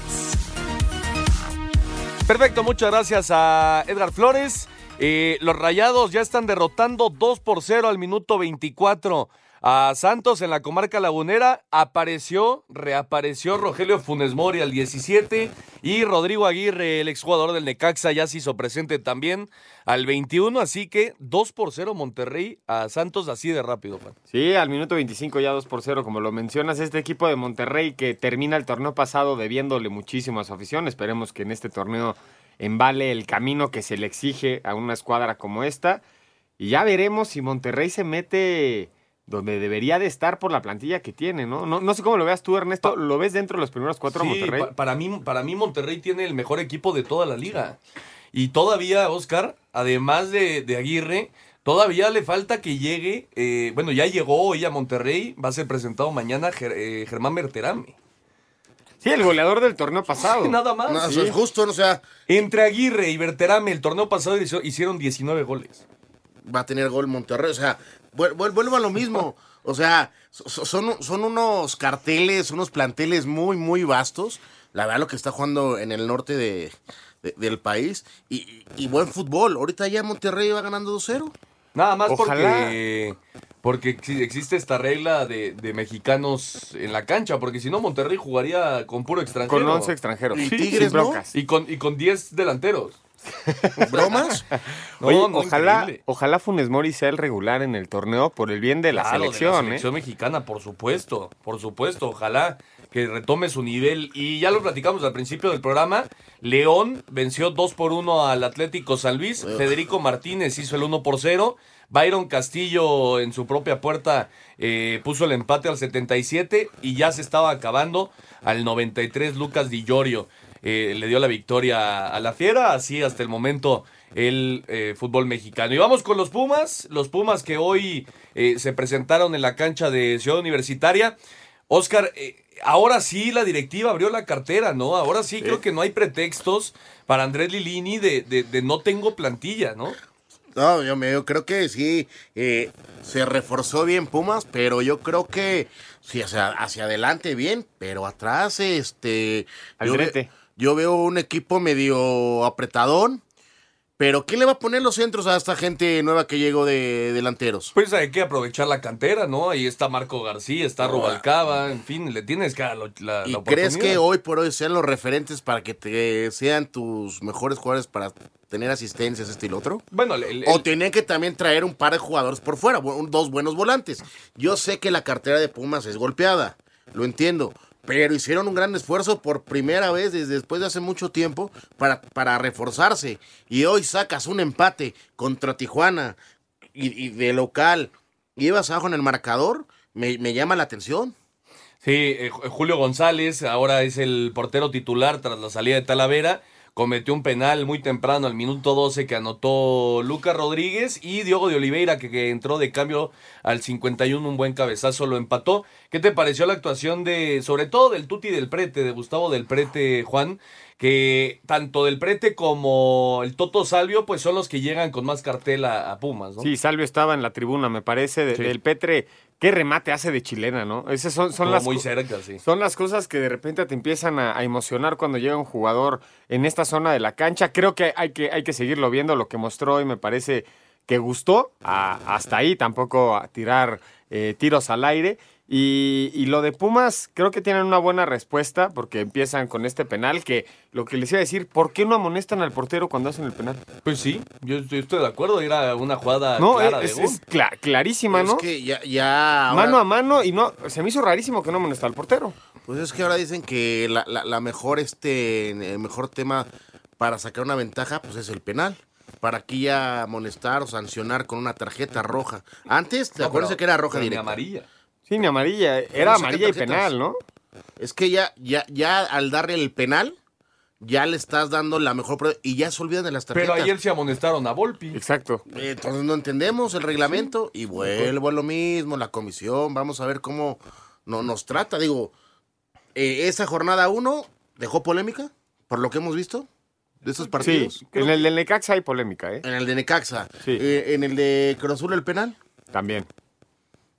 Perfecto, muchas gracias a Edgar Flores. Eh, los Rayados ya están derrotando 2 por 0 al minuto 24 a Santos en la comarca lagunera. Apareció, reapareció Rogelio Funes Mori al 17 y Rodrigo Aguirre, el exjugador del Necaxa, ya se hizo presente también al 21. Así que 2 por 0 Monterrey a Santos así de rápido, Juan. Sí, al minuto 25 ya 2 por 0, como lo mencionas, este equipo de Monterrey que termina el torneo pasado debiéndole muchísimo a su afición. Esperemos que en este torneo embale el camino que se le exige a una escuadra como esta. Y ya veremos si Monterrey se mete donde debería de estar por la plantilla que tiene, ¿no? No, no sé cómo lo veas tú, Ernesto. ¿Lo ves dentro de los primeros cuatro Sí, Monterrey? pa- para, mí, para mí Monterrey tiene el mejor equipo de toda la liga. Y todavía, Oscar, además de, de Aguirre, todavía le falta que llegue, eh, bueno, ya llegó hoy a Monterrey, va a ser presentado mañana Ger- eh, Germán Berterame. Sí, el goleador del torneo (laughs) pasado. Nada más. No, Sí. eso es justo, o sea, Entre Aguirre y Berterame, el torneo pasado hicieron 19 goles. Va a tener gol Monterrey. O sea, vuel- vuel- vuelvo a lo mismo. O sea, so- so- son, son unos carteles, unos planteles muy, muy vastos. La verdad, lo que está jugando en el norte de, de- del país. Y, y- buen fútbol. Ahorita ya Monterrey va ganando 2-0. Nada más Ojalá. porque, porque exi- existe esta regla de, de mexicanos en la cancha, porque si no Monterrey jugaría con puro extranjero. Con 11 extranjeros. Y Sí, Tigres, sin ¿no? Y con, y con 10 delanteros. (laughs) ¿Bromas? No, Oye, no, ojalá, increíble. ojalá Funes Mori sea el regular en el torneo por el bien de la Claro, selección, de la ¿eh? selección mexicana, por supuesto, por supuesto. Ojalá que retome su nivel. Y ya lo platicamos al principio del programa. León venció 2 por 1 al Atlético San Luis. Federico Martínez hizo el 1 por 0. Byron Castillo en su propia puerta eh, puso el empate al 77 y ya se estaba acabando al 93 Lucas Di Llorio. Eh, le dio la victoria a la Fiera, así hasta el momento el eh, fútbol mexicano. Y vamos con los Pumas, los Pumas que hoy eh, se presentaron en la cancha de Ciudad Universitaria. Oscar, eh, ahora sí la directiva abrió la cartera, ¿no? Ahora sí, creo que no hay pretextos para Andrés Lilini de, de- de no tengo plantilla, ¿no? No, yo, me, yo creo que sí, eh, se reforzó bien Pumas, pero yo creo que sí, hacia, hacia adelante bien, pero atrás, este... Al Yo. Yo veo un equipo medio apretadón Pero ¿quién le va a poner los centros a esta gente nueva que llegó de delanteros? Pues hay que aprovechar la cantera, ¿no? Ahí está Marco García, está Rubalcaba, en fin, le tienes que dar la, la- ¿Y crees que hoy por hoy sean los referentes para que te sean tus mejores jugadores para tener asistencias, este y lo otro? Bueno, el- el- O tienen que también traer un par de jugadores por fuera, dos buenos volantes. Yo sé que la cartera de Pumas es golpeada, lo entiendo. Pero hicieron un gran esfuerzo por primera vez desde después de hace mucho tiempo para, para reforzarse. Y hoy sacas un empate contra Tijuana y, de local ibas abajo en el marcador. Me, me llama la atención. Sí, eh, Ju- Julio González ahora es el portero titular tras la salida de Talavera. Cometió un penal muy temprano, al minuto 12, que anotó Lucas Rodríguez. Y Diogo de Oliveira, que entró de cambio al 51, un buen cabezazo, lo empató. ¿Qué te pareció la actuación de, sobre todo del Tuti del Prete, de Gustavo del Prete, Juan? Que tanto del Prete como el Toto Salvio, pues son los que llegan con más cartel a, a Pumas, ¿no? Sí, Salvio estaba en la tribuna, me parece, de- Sí. del Petre. Qué remate hace de chilena, ¿no? Esas son, son las muy cerca, sí. Son las cosas que de repente te empiezan a, a emocionar cuando llega un jugador en esta zona de la cancha. Creo que hay que, hay que seguirlo viendo. Lo que mostró hoy me parece que gustó. A- hasta ahí tampoco a tirar eh, tiros al aire. Y, y lo de Pumas, creo que tienen una buena respuesta porque empiezan con este penal. Que lo que les iba a decir, ¿por qué no amonestan al portero cuando hacen el penal? Pues sí, yo estoy, estoy de acuerdo, era una jugada No, clara es, de es cla- clarísima, Es ¿no? que ya, ya ahora- Mano a mano y no, se me hizo rarísimo que no amonestara al portero. Pues es que ahora dicen que la, la- la mejor este el mejor tema para sacar una ventaja pues es el penal. Para aquí ya amonestar o sancionar con una tarjeta roja. Antes, ¿te No, acuerdas pero- que era roja pero ni directa? amarilla. Sí, ni amarilla. Era amarilla y penal, ¿no? Es que ya, ya, ya al darle el penal, ya le estás dando la mejor prueba y ya se olvidan de las tarjetas. Pero ayer se amonestaron a Volpi. Exacto. Entonces no entendemos el reglamento y vuelvo a lo mismo, la comisión, vamos a ver cómo no, nos trata. Digo, eh, esa jornada 1 dejó polémica, por lo que hemos visto de estos partidos. Sí, en el del Necaxa hay polémica, ¿eh? En el de Necaxa. Sí. Eh, en el de Cruz Azul el penal. También.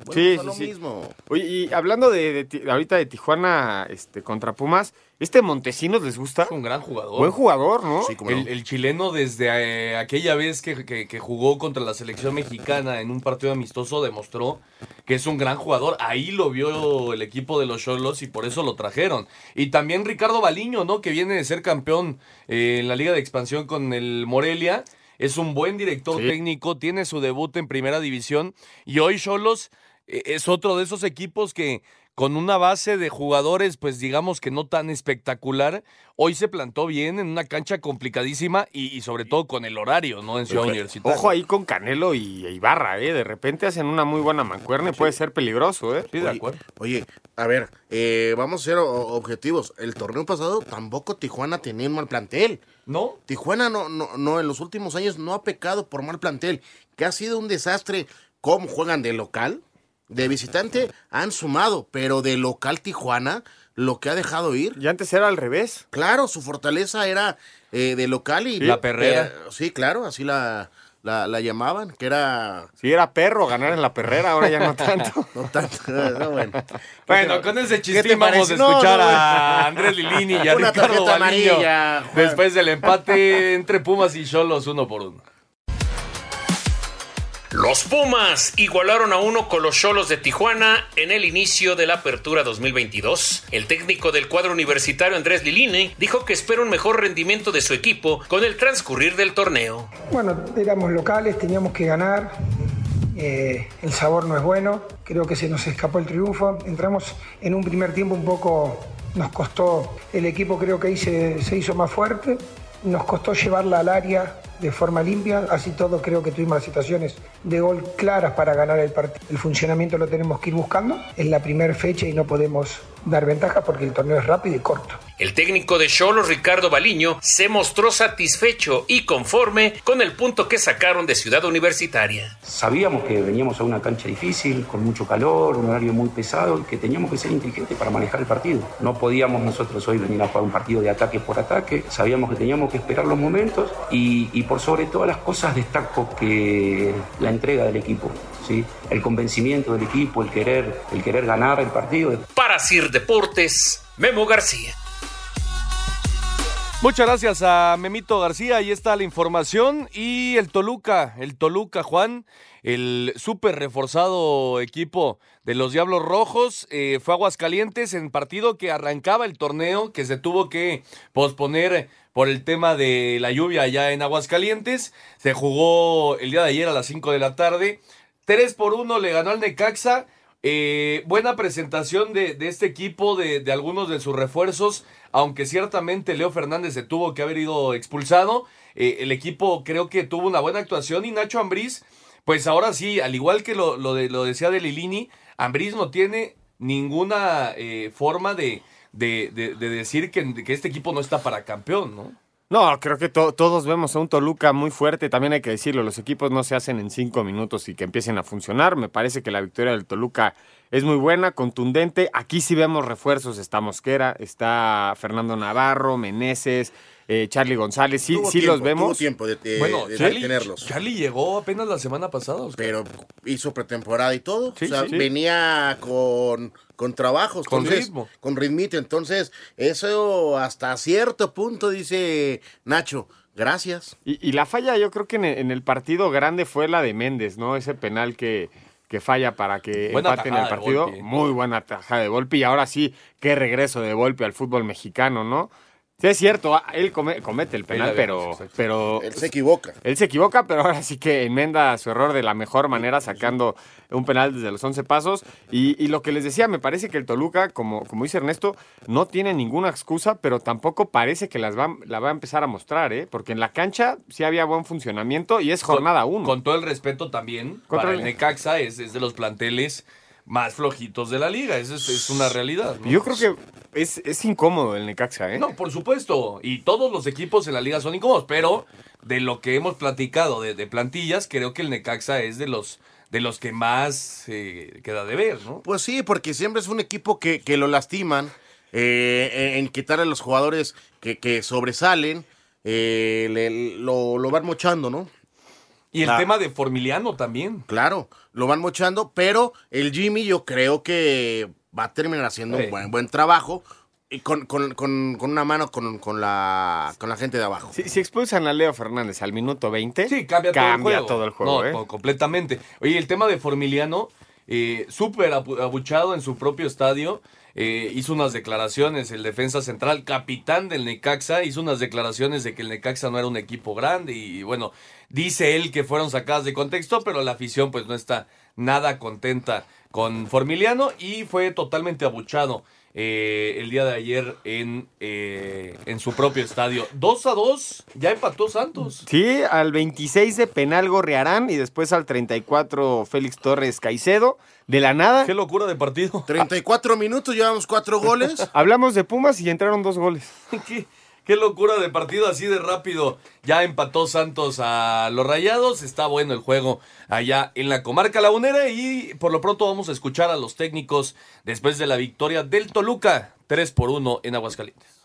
Bueno, sí, pues, sí, lo sí. mismo. Oye, y hablando de, de ahorita de Tijuana este, contra Pumas, ¿este Montesinos les gusta? Un gran jugador. Buen jugador, ¿no? el, el chileno desde eh, aquella vez que, que- que jugó contra la selección mexicana en un partido amistoso demostró que es un gran jugador. Ahí lo vio el equipo de los Cholos y por eso lo trajeron. Y también Ricardo Baliño, ¿no? Que viene de ser campeón eh, en la Liga de Expansión con el Morelia. Es un buen director Sí. técnico, tiene su debut en primera división y hoy Cholos eh, es otro de esos equipos que con una base de jugadores, pues digamos que no tan espectacular, hoy se plantó bien en una cancha complicadísima y, y sobre todo con el horario, ¿no? En Ciudad Universitaria. Ojo ahí con Canelo y e Ibarra, ¿eh? De repente hacen una muy buena mancuerna y puede ser peligroso, ¿eh? Sí, de acuerdo. Oye, a ver, eh, vamos a ser objetivos. El torneo pasado tampoco Tijuana tenía un mal plantel. ¿No? Tijuana no, no, no, en los últimos años no ha pecado por mal plantel, que ha sido un desastre. ¿Cómo juegan de local? De visitante han sumado, pero de local Tijuana, lo que ha dejado ir. Y antes era al revés. Claro, su fortaleza era eh, de local y... La perrera. eh, sí, claro, así la, la, la llamaban, que era... Si era perro ganar en la perrera, ahora ya no tanto. (laughs) No tanto, no, bueno. Bueno, con ese ¿Qué te chistín vamos a escuchar no, no. a Andrés Lilini y a Una Ricardo amarilla, Juan. después del empate entre Pumas y Cholos uno por uno. Los Pumas igualaron a uno con los Cholos de Tijuana en el inicio de la apertura 2022. El técnico del cuadro universitario Andrés Liline dijo que espera un mejor rendimiento de su equipo con el transcurrir del torneo. Bueno, éramos locales, teníamos que ganar. eh, el sabor no es bueno. Creo que se nos escapó el triunfo. Entramos en un primer tiempo un poco, nos costó. El equipo creo que ahí se, se hizo más fuerte. Nos costó llevarla al área de forma limpia. Así todo creo que tuvimos las situaciones de gol claras para ganar el partido. El funcionamiento lo tenemos que ir buscando. Es la primera fecha y no podemos dar ventaja porque el torneo es rápido y corto. El técnico de Cholos, Ricardo Baliño, se mostró satisfecho y conforme con el punto que sacaron de Ciudad Universitaria. Sabíamos que veníamos a una cancha difícil, con mucho calor, un horario muy pesado y que teníamos que ser inteligentes para manejar el partido. No podíamos nosotros hoy venir a jugar un partido de ataque por ataque, sabíamos que teníamos que esperar los momentos y, y por sobre todas las cosas destaco que la entrega del equipo, ¿sí? el convencimiento del equipo, el querer, el querer ganar el partido. Para Sir Deportes, Memo García. Muchas gracias a Memito García. Ahí está la información. Y el Toluca, el Toluca, Juan, el súper reforzado equipo de los Diablos Rojos, eh, fue a Aguascalientes en partido que arrancaba el torneo, que se tuvo que posponer por el tema de la lluvia allá en Aguascalientes. Se jugó el día de ayer a las 5 de la tarde. 3 por 1 le ganó al Necaxa. Eh, buena presentación de, este equipo, de, de algunos de sus refuerzos, aunque ciertamente Leo Fernández se tuvo que haber ido expulsado. eh, el equipo creo que tuvo una buena actuación y Nacho Ambriz, pues ahora sí, al igual que lo, lo, de, lo decía de Lilini, Ambriz no tiene ninguna eh, forma de, de, de- de decir que, que este equipo no está para campeón, ¿no? No, creo que to- todos vemos a un Toluca muy fuerte. También hay que decirlo, los equipos no se hacen en cinco minutos y que empiecen a funcionar. Me parece que la victoria del Toluca es muy buena, contundente. Aquí sí vemos refuerzos. Está Mosquera, está Fernando Navarro, Meneses, eh, Charlie González. Sí, Tuvo sí tiempo, los vemos. Tuvo tiempo de, de- Bueno, de Charlie, tenerlos. Charlie llegó apenas la semana pasada. Oscar. Pero hizo pretemporada y todo. Sí, o sea, sí, venía con, con trabajos. Con entonces, ritmo. Con ritmito. Entonces, eso hasta cierto punto, dice Nacho, gracias. Y, y la falla yo creo que en el, en el partido grande fue la de Méndez, ¿no? Ese penal que, que falla para que Buena empaten el partido. Muy buena tajada de Volpi. Y ahora sí, qué regreso de Volpi al fútbol mexicano, ¿no? Sí, es cierto, ah, él come- comete el penal, pero, vemos, pero... Él se equivoca. Él se equivoca, pero ahora sí que enmenda su error de la mejor manera, sacando un penal desde los 11 pasos. Y, y lo que les decía, me parece que el Toluca, como, como dice Ernesto, no tiene ninguna excusa, pero tampoco parece que las va, la va a empezar a mostrar, ¿eh? Porque en la cancha sí había buen funcionamiento y es jornada Con- 1. Con todo el respeto también, Contra para el- el Necaxa es, es de los planteles más flojitos de la liga. Eso es, es una realidad. ¿no? Yo creo que es, es incómodo el Necaxa, ¿eh? No, por supuesto. Y todos los equipos en la liga son incómodos, pero de lo que hemos platicado de, de plantillas, creo que el Necaxa es de los, de los que más eh, queda de ver, ¿no? Pues sí, porque siempre es un equipo que, que lo lastiman eh, en, en quitar a los jugadores que, que sobresalen, eh, le- lo, lo van mochando, ¿no? Y el Ah. tema de Formiliano también. Claro, lo van mochando, pero el Jimmy yo creo que va a terminar haciendo Sí. un buen, buen trabajo y con, con- con- con una mano con, con la, con la gente de abajo. Si, si expulsan a Leo Fernández al minuto 20, Sí, cambia, todo el juego. todo el juego, No, ¿eh? co- completamente. Oye, el tema de Formiliano, eh, súper abu- abuchado en su propio estadio. eh, hizo unas declaraciones, el defensa central, capitán del Necaxa, hizo unas declaraciones de que el Necaxa no era un equipo grande y bueno, dice él que fueron sacadas de contexto, pero la afición pues no está nada contenta con Formiliano y fue totalmente abuchado eh, el día de ayer en, eh, en su propio estadio. 2 a 2, ya empató Santos. Sí, al 26 de penal Gorrearán y después al 34 Félix Torres Caicedo. De la nada. Qué locura de partido. 34 minutos, llevamos cuatro goles. (laughs) Hablamos de Pumas y entraron dos goles. (laughs) ¿Qué, qué locura de partido así de rápido. Ya empató Santos a los Rayados. Está bueno el juego allá en la comarca lagunera. Y por lo pronto vamos a escuchar a los técnicos después de la victoria del Toluca. 3 por 1 en Aguascalientes.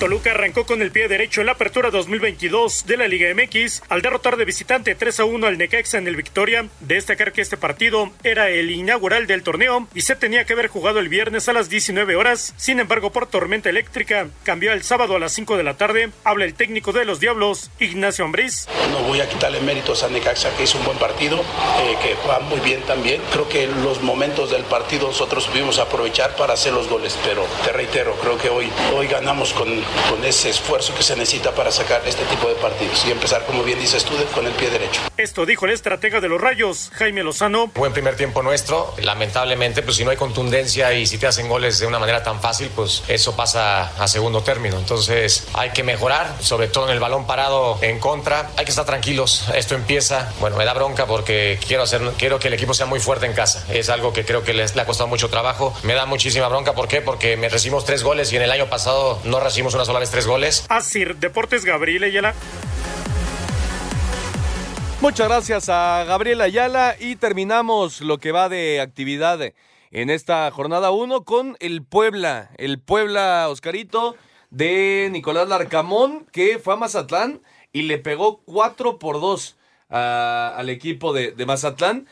Toluca arrancó con el pie derecho en la apertura 2022 de la Liga MX al derrotar de visitante 3 a 1 al Necaxa en el Victoria. Destacar que este partido era el inaugural del torneo y se tenía que haber jugado el viernes a las 19 horas. Sin embargo, por tormenta eléctrica, cambió el sábado a las 5 de la tarde. Habla el técnico de los Diablos, Ignacio Ambriz. No voy a quitarle méritos a Necaxa, que hizo un buen partido, eh, que juega muy bien también. Creo que los momentos del partido nosotros supimos aprovechar para hacer los goles, pero te reitero, creo que hoy, hoy ganamos con, con ese esfuerzo que se necesita para sacar este tipo de partidos y empezar, como bien dices tú, con el pie derecho. Esto dijo el estratega de los Rayos, Jaime Lozano. Buen primer tiempo nuestro. Lamentablemente, pues si no hay contundencia y si te hacen goles de una manera tan fácil, pues eso pasa a segundo término. Entonces hay que mejorar, sobre todo en el balón parado en contra. Hay que estar tranquilos. Esto empieza. Bueno, me da bronca porque quiero hacer, quiero que el equipo sea muy fuerte en casa. Es algo que creo que les, le ha costado mucho trabajo. Me da muchísima bronca. ¿Por qué? Porque me recibimos tres goles y en el año pasado no recibimos una sola vez tres goles. Asir Deportes Gabriel Ayala. Muchas gracias a Gabriel Ayala y terminamos lo que va de actividad en esta jornada 1 con el Puebla. El Puebla, Oscarito, de Nicolás Larcamón, que fue a Mazatlán y le pegó 4 por 2 a- al equipo de, de Mazatlán.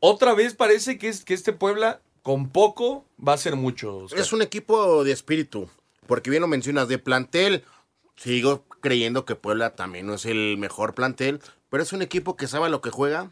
Otra vez parece que, es, que este Puebla con poco va a ser mucho. Oscar. Es un equipo de espíritu. Porque bien lo mencionas, de plantel, sigo creyendo que Puebla también no es el mejor plantel, pero es un equipo que sabe lo que juega.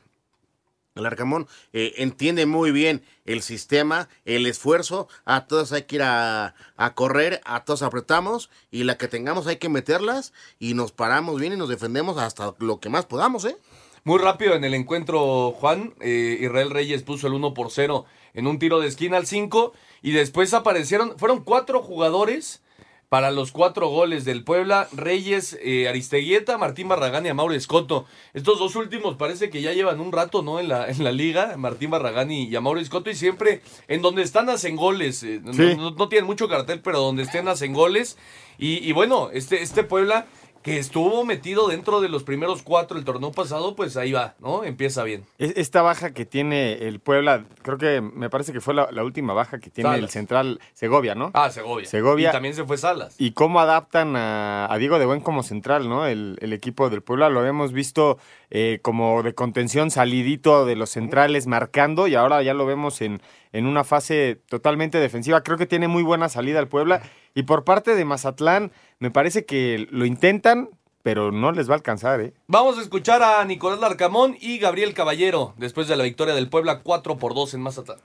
El Arcamón eh, entiende muy bien el sistema, el esfuerzo. A todos hay que ir a, a correr, a todos apretamos y la que tengamos hay que meterlas y nos paramos bien y nos defendemos hasta lo que más podamos, ¿eh? Muy rápido en el encuentro, Juan. eh, Israel Reyes puso el 1 por 0 en un tiro de esquina al 5. Y después aparecieron, fueron cuatro jugadores para los cuatro goles del Puebla. Reyes, eh, Aristeguieta, Martín Barragán y Mauro Escoto. Estos dos últimos parece que ya llevan un rato, ¿no? En la, en la liga, Martín Barragán y, y Mauro Escoto. Y siempre en donde están hacen goles. eh, no- Sí. no, no tienen mucho cartel, pero donde estén hacen goles. Y, y bueno, este, este Puebla que estuvo metido dentro de los primeros cuatro el torneo pasado, pues ahí va, ¿no? Empieza bien. Es- Esta baja que tiene el Puebla, creo que me parece que fue la, la última baja que tiene el central Segovia, ¿no? Ah, Segovia. Segovia. Y también se fue Salas. Y cómo adaptan a, a Diego de Buen como central, ¿no? El, el equipo del Puebla lo hemos visto eh, como de contención salidito de los centrales marcando y ahora ya lo vemos en, en una fase totalmente defensiva. Creo que tiene muy buena salida el Puebla y por parte de Mazatlán me parece que lo intentan, pero no les va a alcanzar, ¿eh? Vamos a escuchar a Nicolás Larcamón y Gabriel Caballero después de la victoria del Puebla 4 por 2 en Mazatlán.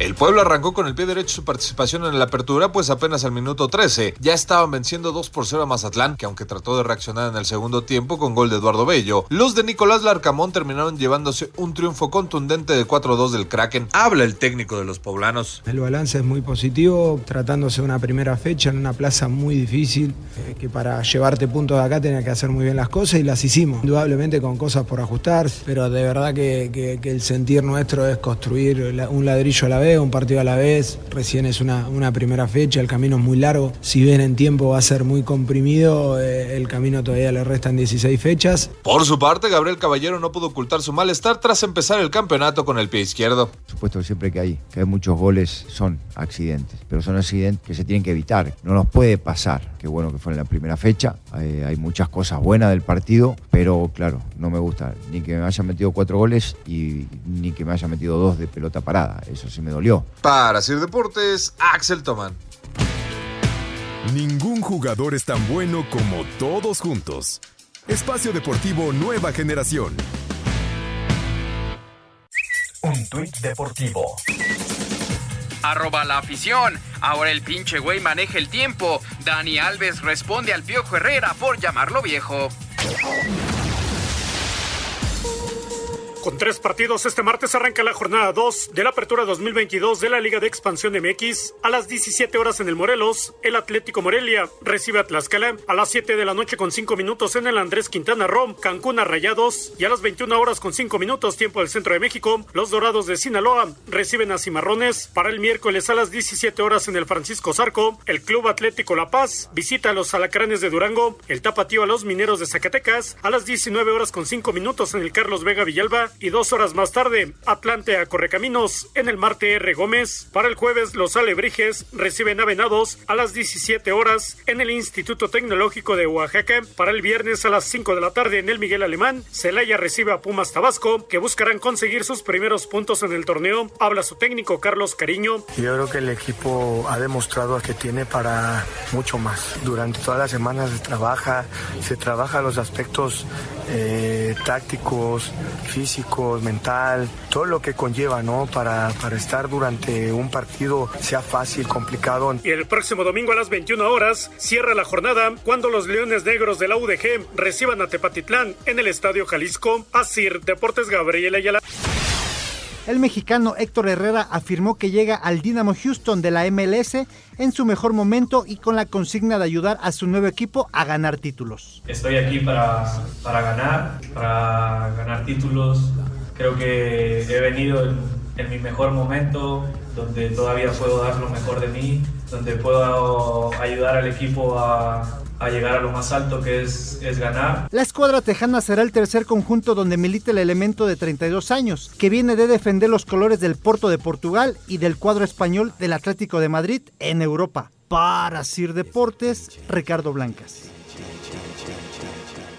El pueblo arrancó con el pie derecho su participación en la apertura, pues apenas al minuto 13 ya estaban venciendo 2 por 0 a Mazatlán, que aunque trató de reaccionar en el segundo tiempo con gol de Eduardo Bello, los de Nicolás Larcamón terminaron llevándose un triunfo contundente de 4-2 del Kraken. Habla el técnico de los poblanos. El balance es muy positivo, tratándose de una primera fecha en una plaza muy difícil, eh, que para llevarte puntos de acá tenía que hacer muy bien las cosas y las hicimos. Indudablemente con cosas por ajustar, pero de verdad que, el sentir nuestro es construir un ladrillo a la vez, un partido a la vez. Recién es una, una primera fecha, el camino es muy largo. Si bien en tiempo va a ser muy comprimido, eh, el camino todavía le restan 16 fechas. Por su parte, Gabriel Caballero no pudo ocultar su malestar tras empezar el campeonato con el pie izquierdo. Por supuesto que siempre que hay, que hay muchos goles son accidentes, pero son accidentes que se tienen que evitar. No nos puede pasar. Qué bueno que fue en la primera fecha. Hay, hay muchas cosas buenas del partido, pero claro, no me gusta ni que me hayan metido cuatro goles y ni que me hayan metido dos de pelota parada. Eso sí me dolió. Para Sir Deportes, Axel Tomán. Ningún jugador es tan bueno como todos juntos. Espacio Deportivo Nueva Generación. Un tuit deportivo. Arroba la afición. Ahora el pinche güey maneja el tiempo. Dani Alves responde al Piojo Herrera por llamarlo viejo. Con tres partidos, este martes arranca la jornada 2 de la Apertura 2022 de la Liga de Expansión MX. A las 17 horas en el Morelos, el Atlético Morelia recibe a Tlaxcala. A las 7 de la noche con 5 minutos en el Andrés Quintana Rom, Cancún a Rayados. Y a las 21 horas con 5 minutos, tiempo del centro de México, los Dorados de Sinaloa reciben a Cimarrones. Para el miércoles a las 17 horas en el Francisco Zarco, el Club Atlético La Paz visita a los Alacranes de Durango. El Tapatío a los Mineros de Zacatecas. A las 19 horas con 5 minutos en el Carlos Vega Villalba y dos horas más tarde, Atlante a Correcaminos en el Marte R. Gómez. Para el jueves, los Alebrijes reciben a Venados a las 17 horas en el Instituto Tecnológico de Oaxaca. Para el viernes a las 5 de la tarde en el Miguel Alemán, Celaya recibe a Pumas Tabasco, que buscarán conseguir sus primeros puntos en el torneo. Habla su técnico Carlos Cariño. Yo creo que el equipo ha demostrado que tiene para mucho más. Durante todas las semanas se trabaja, se trabaja los aspectos eh, tácticos, físicos, mental, todo lo que conlleva, ¿no? Para, para estar durante un partido, sea fácil, complicado. Y el próximo domingo a las 21 horas cierra la jornada cuando los Leones Negros de la UDG reciban a Tepatitlán en el Estadio Jalisco. Asir Deportes Gabriel Ayala. El mexicano Héctor Herrera afirmó que llega al Dynamo Houston de la MLS en su mejor momento y con la consigna de ayudar a su nuevo equipo a ganar títulos. Estoy aquí para, para ganar, para ganar títulos. Creo que he venido en, en mi mejor momento, donde todavía puedo dar lo mejor de mí, donde puedo ayudar al equipo a, a llegar a lo más alto que es, es ganar. La escuadra tejana será el tercer conjunto donde milita el elemento de 32 años, que viene de defender los colores del Porto de Portugal y del cuadro español del Atlético de Madrid en Europa. Para Sir Deportes, Ricardo Blancas.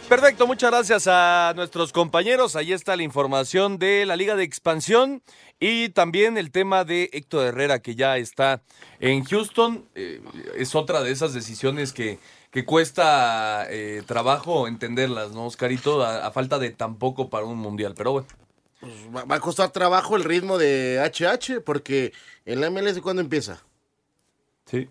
Perfecto, muchas gracias a nuestros compañeros. Ahí está la información de la Liga de Expansión y también el tema de Héctor Herrera que ya está en Houston. Eh, es otra de esas decisiones que, que cuesta eh, trabajo entenderlas, ¿no, Oscarito? A, a falta de tampoco para un mundial, pero bueno. Pues va, va a costar trabajo el ritmo de HH, porque en la MLS, ¿cuándo empieza? Sí.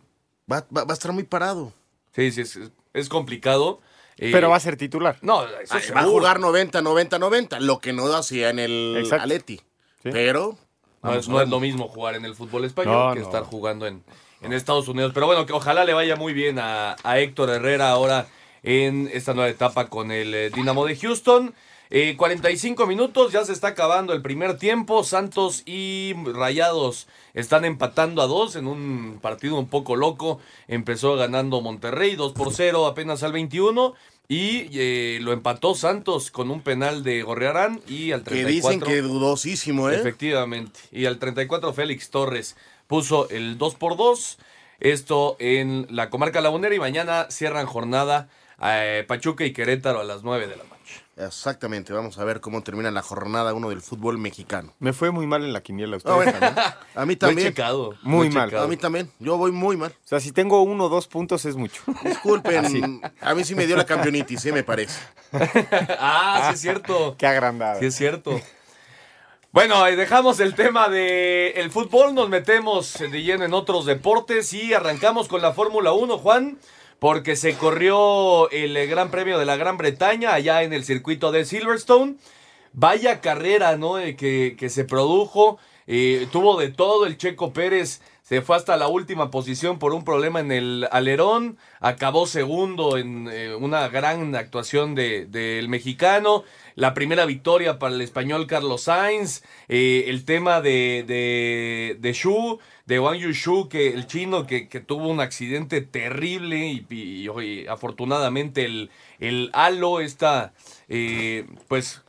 Va, va- va a estar muy parado. Sí, sí, es, es complicado. Eh, Pero va a ser titular. No, eso Ay, seguro. va a jugar 90, 90, 90, lo que no hacía en el Exacto. Aleti. Pero No, es, no lo mismo jugar en el fútbol español No, que no. estar jugando en, en Estados Unidos. Pero bueno, que ojalá le vaya muy bien a, a Héctor Herrera ahora en esta nueva etapa con el eh, Dinamo de Houston. Eh, 45 minutos, ya se está acabando el primer tiempo. Santos y Rayados están empatando a dos en un partido un poco loco. Empezó ganando Monterrey 2 por 0 apenas al 21. Y eh, lo empató Santos con un penal de Gorrearán y al Que 34. dicen que dudosísimo, ¿eh? Efectivamente. Y al 34 Félix Torres puso el 2 por 2 Esto en la comarca lagunera y mañana cierran jornada eh, Pachuca y Querétaro a las 9 de la noche. Exactamente, vamos a ver cómo termina la jornada uno del fútbol mexicano. Me fue muy mal en la quiniela. Ah, ¿ustedes bueno, también? (laughs) a mí también. checado. Muy he mal. checado. A mí también. Yo voy muy mal. O sea, si tengo uno o dos puntos es mucho. (laughs) Disculpen, Así. a mí sí me dio la campeonitis, ¿eh? me parece. (laughs) ah, sí es cierto. Qué agrandado. Sí es cierto. Bueno, ahí dejamos el tema del el fútbol, nos metemos de lleno en otros deportes y arrancamos con la Fórmula 1, Juan, porque se corrió el eh, Gran Premio de la Gran Bretaña allá en el circuito de Silverstone. Vaya carrera, ¿no? Eh, que, que se produjo. eh, tuvo de todo el Checo Pérez. Se fue hasta la última posición por un problema en el alerón. Acabó segundo en eh, una gran actuación de- del mexicano. La primera victoria para el español Carlos Sainz. eh, el tema de, de, de Shu, de Wang Yushu, que el chino que, que tuvo un accidente terrible y, y- y afortunadamente el, el halo está, eh, pues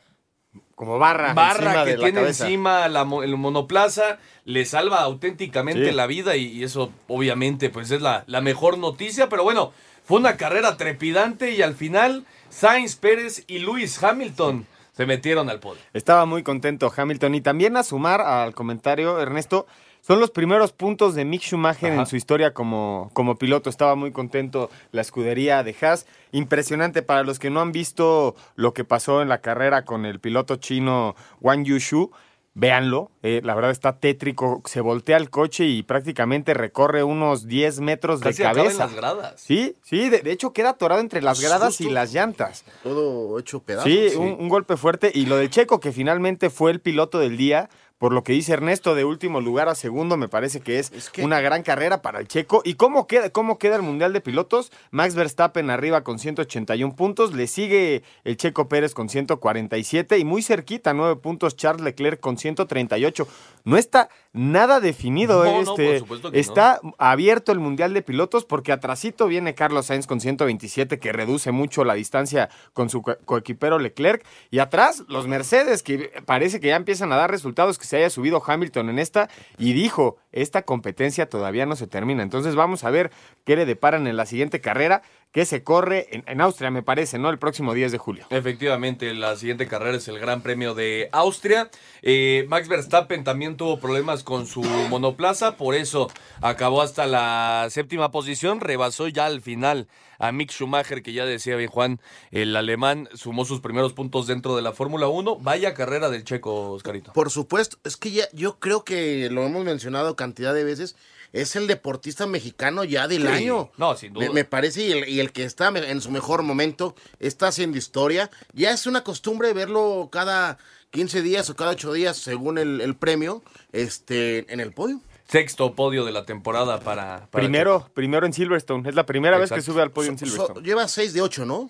Como barra. barra que de tiene encima la el monoplaza le salva auténticamente Sí. la vida y, y eso obviamente pues es la, la mejor noticia, pero bueno, fue una carrera trepidante y al final Sainz Pérez y Lewis Hamilton se metieron al podio. Estaba muy contento Hamilton. Y también a sumar al comentario, Ernesto, son los primeros puntos de Mick Schumacher Ajá. en su historia como, como piloto. Estaba muy contento la escudería de Haas. Impresionante para los que no han visto lo que pasó en la carrera con el piloto chino Wang Yushu. Véanlo, eh, la verdad está tétrico. Se voltea el coche y prácticamente recorre unos 10 metros Casi de acaba en cabeza. las gradas. Sí, sí, de, de hecho queda atorado entre las gradas y las llantas. Todo hecho pedazos. Sí, Un, un golpe fuerte. Y lo de Checo, que finalmente fue el piloto del día, por lo que dice Ernesto, de último lugar a segundo, me parece que es, Es que- una gran carrera para el Checo. ¿Y cómo queda, cómo queda el Mundial de Pilotos? Max Verstappen arriba con 181 puntos, le sigue el Checo Pérez con 147 y muy cerquita, 9 puntos, Charles Leclerc con 138. No está nada definido No, no, este. por supuesto que no. está abierto el Mundial de Pilotos porque atrasito viene Carlos Sainz con 127 que reduce mucho la distancia con su co- coequipero Leclerc y atrás los Mercedes que parece que ya empiezan a dar resultados que se haya subido Hamilton en esta y dijo, esta competencia todavía no se termina. Entonces vamos a ver qué le deparan en la siguiente carrera que se corre en, en Austria, me parece, ¿no? El próximo 10 de julio. Efectivamente, la siguiente carrera es el Gran Premio de Austria. Eh, Max Verstappen también tuvo problemas con su monoplaza, por eso acabó hasta la séptima posición, rebasó ya al final a Mick Schumacher, que ya decía bien Juan, el alemán sumó sus primeros puntos dentro de la Fórmula 1. Vaya carrera del checo, Oscarito. Por supuesto, es que ya yo creo que lo hemos mencionado cantidad de veces. Es el deportista mexicano ya del Sí, año. no, sin duda. Me, me parece, y el, y el que está en su mejor momento está haciendo historia. Ya es una costumbre verlo cada 15 días o cada 8 días, según el, el premio, este, en el podio. Sexto podio de la temporada para... para Primero, primero en Silverstone. Es la primera vez que sube al podio en so- Silverstone. lleva 6 de 8, ¿no?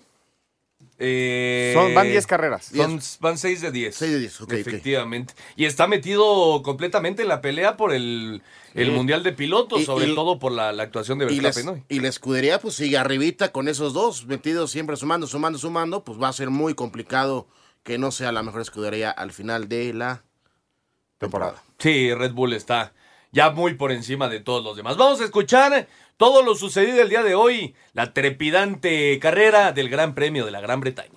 Eh, Son- van 10 carreras. Son, van 6 de 10. 6 de 10, ok, ok. Efectivamente. Y está metido completamente en la pelea por el, el. Mundial de Pilotos, Y- sobre y- todo por la, la actuación de Verstappen hoy. y la escudería, pues sigue arribita con esos dos, metidos siempre sumando, sumando, sumando, pues va a ser muy complicado que no sea la mejor escudería al final de la temporada. Sí, Red Bull está ya muy por encima de todos los demás. Vamos a escuchar todo lo sucedido el día de hoy, la trepidante carrera del Gran Premio de la Gran Bretaña.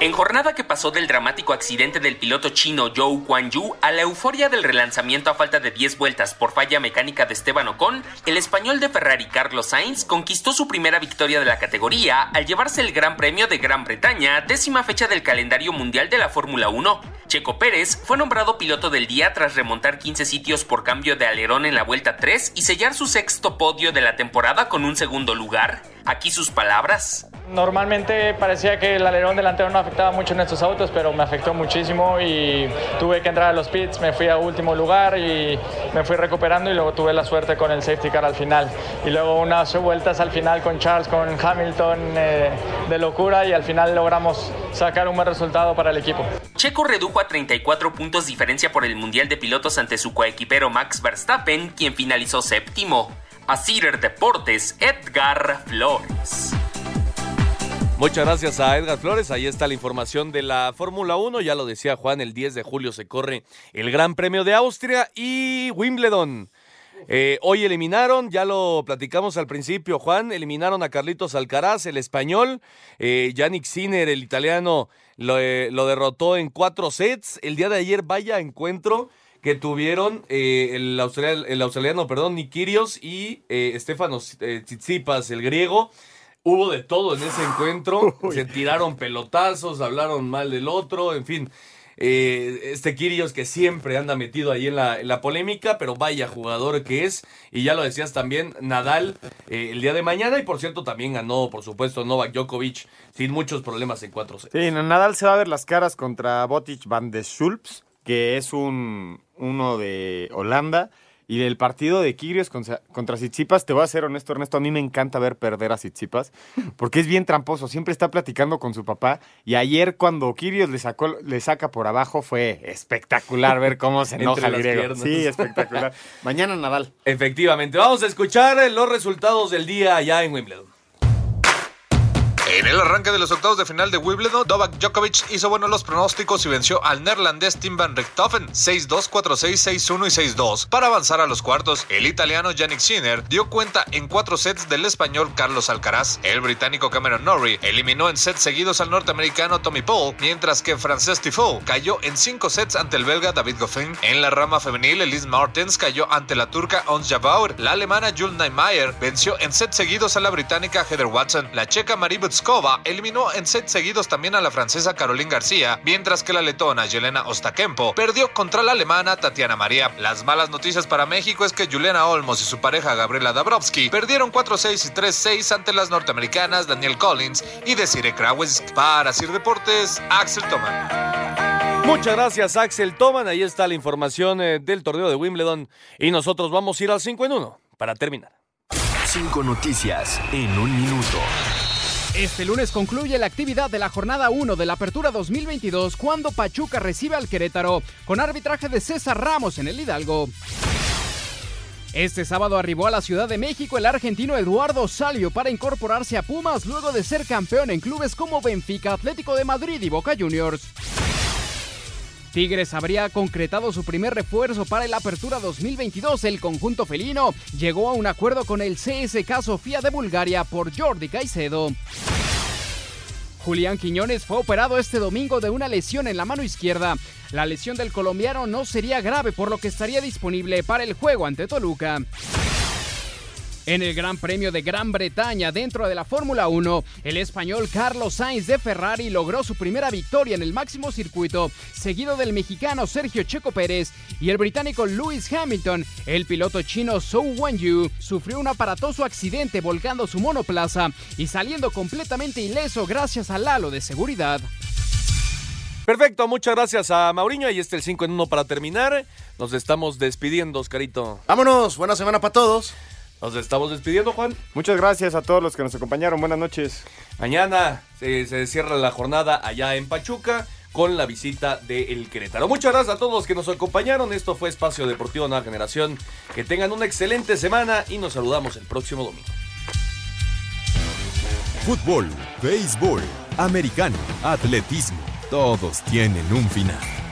En jornada que pasó del dramático accidente del piloto chino Zhou Guanyu a la euforia del relanzamiento a falta de 10 vueltas por falla mecánica de Esteban Ocon, el español de Ferrari Carlos Sainz conquistó su primera victoria de la categoría al llevarse el Gran Premio de Gran Bretaña, décima fecha del calendario mundial de la Fórmula 1. Checo Pérez fue nombrado piloto del día tras remontar 15 sitios por cambio de alerón en la vuelta 3 y sellar su sexto podio de la temporada con un segundo lugar. Aquí sus palabras. Normalmente parecía que el alerón delantero no afectaba mucho en estos autos, pero me afectó muchísimo y tuve que entrar a los pits, me fui a último lugar y me fui recuperando y luego tuve la suerte con el safety car al final. Y luego unas vueltas al final con Charles, con Hamilton eh, de locura y al final logramos sacar un buen resultado para el equipo. Checo redujo a 34 puntos diferencia por el Mundial de Pilotos ante su coequipero Max Verstappen, quien finalizó séptimo. A Cider Deportes, Edgar Flores. Muchas gracias a Edgar Flores. Ahí está la información de la Fórmula 1. Ya lo decía Juan, el 10 de julio se corre el Gran Premio de Austria y Wimbledon. Eh, hoy eliminaron, ya lo platicamos al principio, Juan, eliminaron a Carlitos Alcaraz, el español. Eh, Yannick Sinner, el italiano, lo, eh, lo, derrotó en cuatro sets. El día de ayer, vaya encuentro que tuvieron eh, el, australiano, el, australiano, perdón, Nikirios y Estefanos Tsitsipas, el griego. Hubo de todo en ese encuentro. (laughs) Se tiraron pelotazos, hablaron mal del otro, en fin. Eh, este Kirios que siempre anda metido ahí en la, en la, polémica, pero vaya jugador que es. Y ya lo decías también, Nadal eh, el día de mañana. Y por cierto, también ganó, por supuesto, Novak Djokovic sin muchos problemas en 4 sets. Sí, Nadal se va a ver las caras contra Botic van de Schulps, que es un uno de Holanda. Y del partido de Kirios contra, contra Tsitsipas, te voy a ser honesto, Ernesto, a mí me encanta ver perder a Tsitsipas, porque es bien tramposo, siempre está platicando con su papá, y ayer cuando Kirios le, sacó, le saca por abajo fue espectacular ver cómo se (laughs) enoja el griego. Sí, espectacular. (laughs) Mañana Nadal. Efectivamente, vamos a escuchar los resultados del día allá en Wimbledon. En el arranque de los octavos de final de Wimbledon, Novak Djokovic hizo buenos los pronósticos y venció al neerlandés Tim van Richthofen 6-2, 4-6, 6-1 y 6-2 para avanzar a los cuartos. El italiano Yannick Sinner dio cuenta en cuatro sets del español Carlos Alcaraz. El británico Cameron Norrie eliminó en sets seguidos al norteamericano Tommy Paul, mientras que Frances Tifoe cayó en cinco sets ante el belga David Goffin. En la rama femenil, Elise Martens cayó ante la turca Ons Jabeur. La alemana Jules Neymar venció en sets seguidos a la británica Heather Watson. La checa Marie Eliminó en sets seguidos también a la francesa Caroline García, mientras que la letona Yelena Ostakempo perdió contra la alemana Tatiana María. Las malas noticias para México es que Juliana Olmos y su pareja Gabriela Dabrowski perdieron 4-6 y 3-6 ante las norteamericanas Daniel Collins y Desiree Krawes. Para Sir Deportes, Axel Toman. Muchas gracias, Axel Toman. Ahí está la información eh, del torneo de Wimbledon. Y nosotros vamos a ir al 5 en 1 para terminar. Cinco noticias en un minuto. Este lunes concluye la actividad de la jornada 1 de la Apertura 2022 cuando Pachuca recibe al Querétaro con arbitraje de César Ramos en el Hidalgo. Este sábado arribó a la Ciudad de México el argentino Eduardo Salio para incorporarse a Pumas luego de ser campeón en clubes como Benfica, Atlético de Madrid y Boca Juniors. Tigres habría concretado su primer refuerzo para el Apertura 2022. El conjunto felino llegó a un acuerdo con el CSK Sofía de Bulgaria por Jordi Caicedo. Julián Quiñones fue operado este domingo de una lesión en la mano izquierda. La lesión del colombiano no sería grave por lo que estaría disponible para el juego ante Toluca. En el Gran Premio de Gran Bretaña dentro de la Fórmula 1, el español Carlos Sainz de Ferrari logró su primera victoria en el máximo circuito, seguido del mexicano Sergio Checo Pérez y el británico Lewis Hamilton. El piloto chino Zhou Wanyu sufrió un aparatoso accidente volcando su monoplaza y saliendo completamente ileso gracias al halo de seguridad. Perfecto, muchas gracias a Mauriño. Ahí está el 5 en 1 para terminar. Nos estamos despidiendo, Oscarito. Vámonos, buena semana para todos. Nos estamos despidiendo, Juan. Muchas gracias a todos los que nos acompañaron. Buenas noches. Mañana se, se cierra la jornada allá en Pachuca con la visita de El Querétaro. Muchas gracias a todos los que nos acompañaron. Esto fue Espacio Deportivo Nueva Generación. Que tengan una excelente semana y nos saludamos el próximo domingo. Fútbol, béisbol, americano, atletismo, todos tienen un final.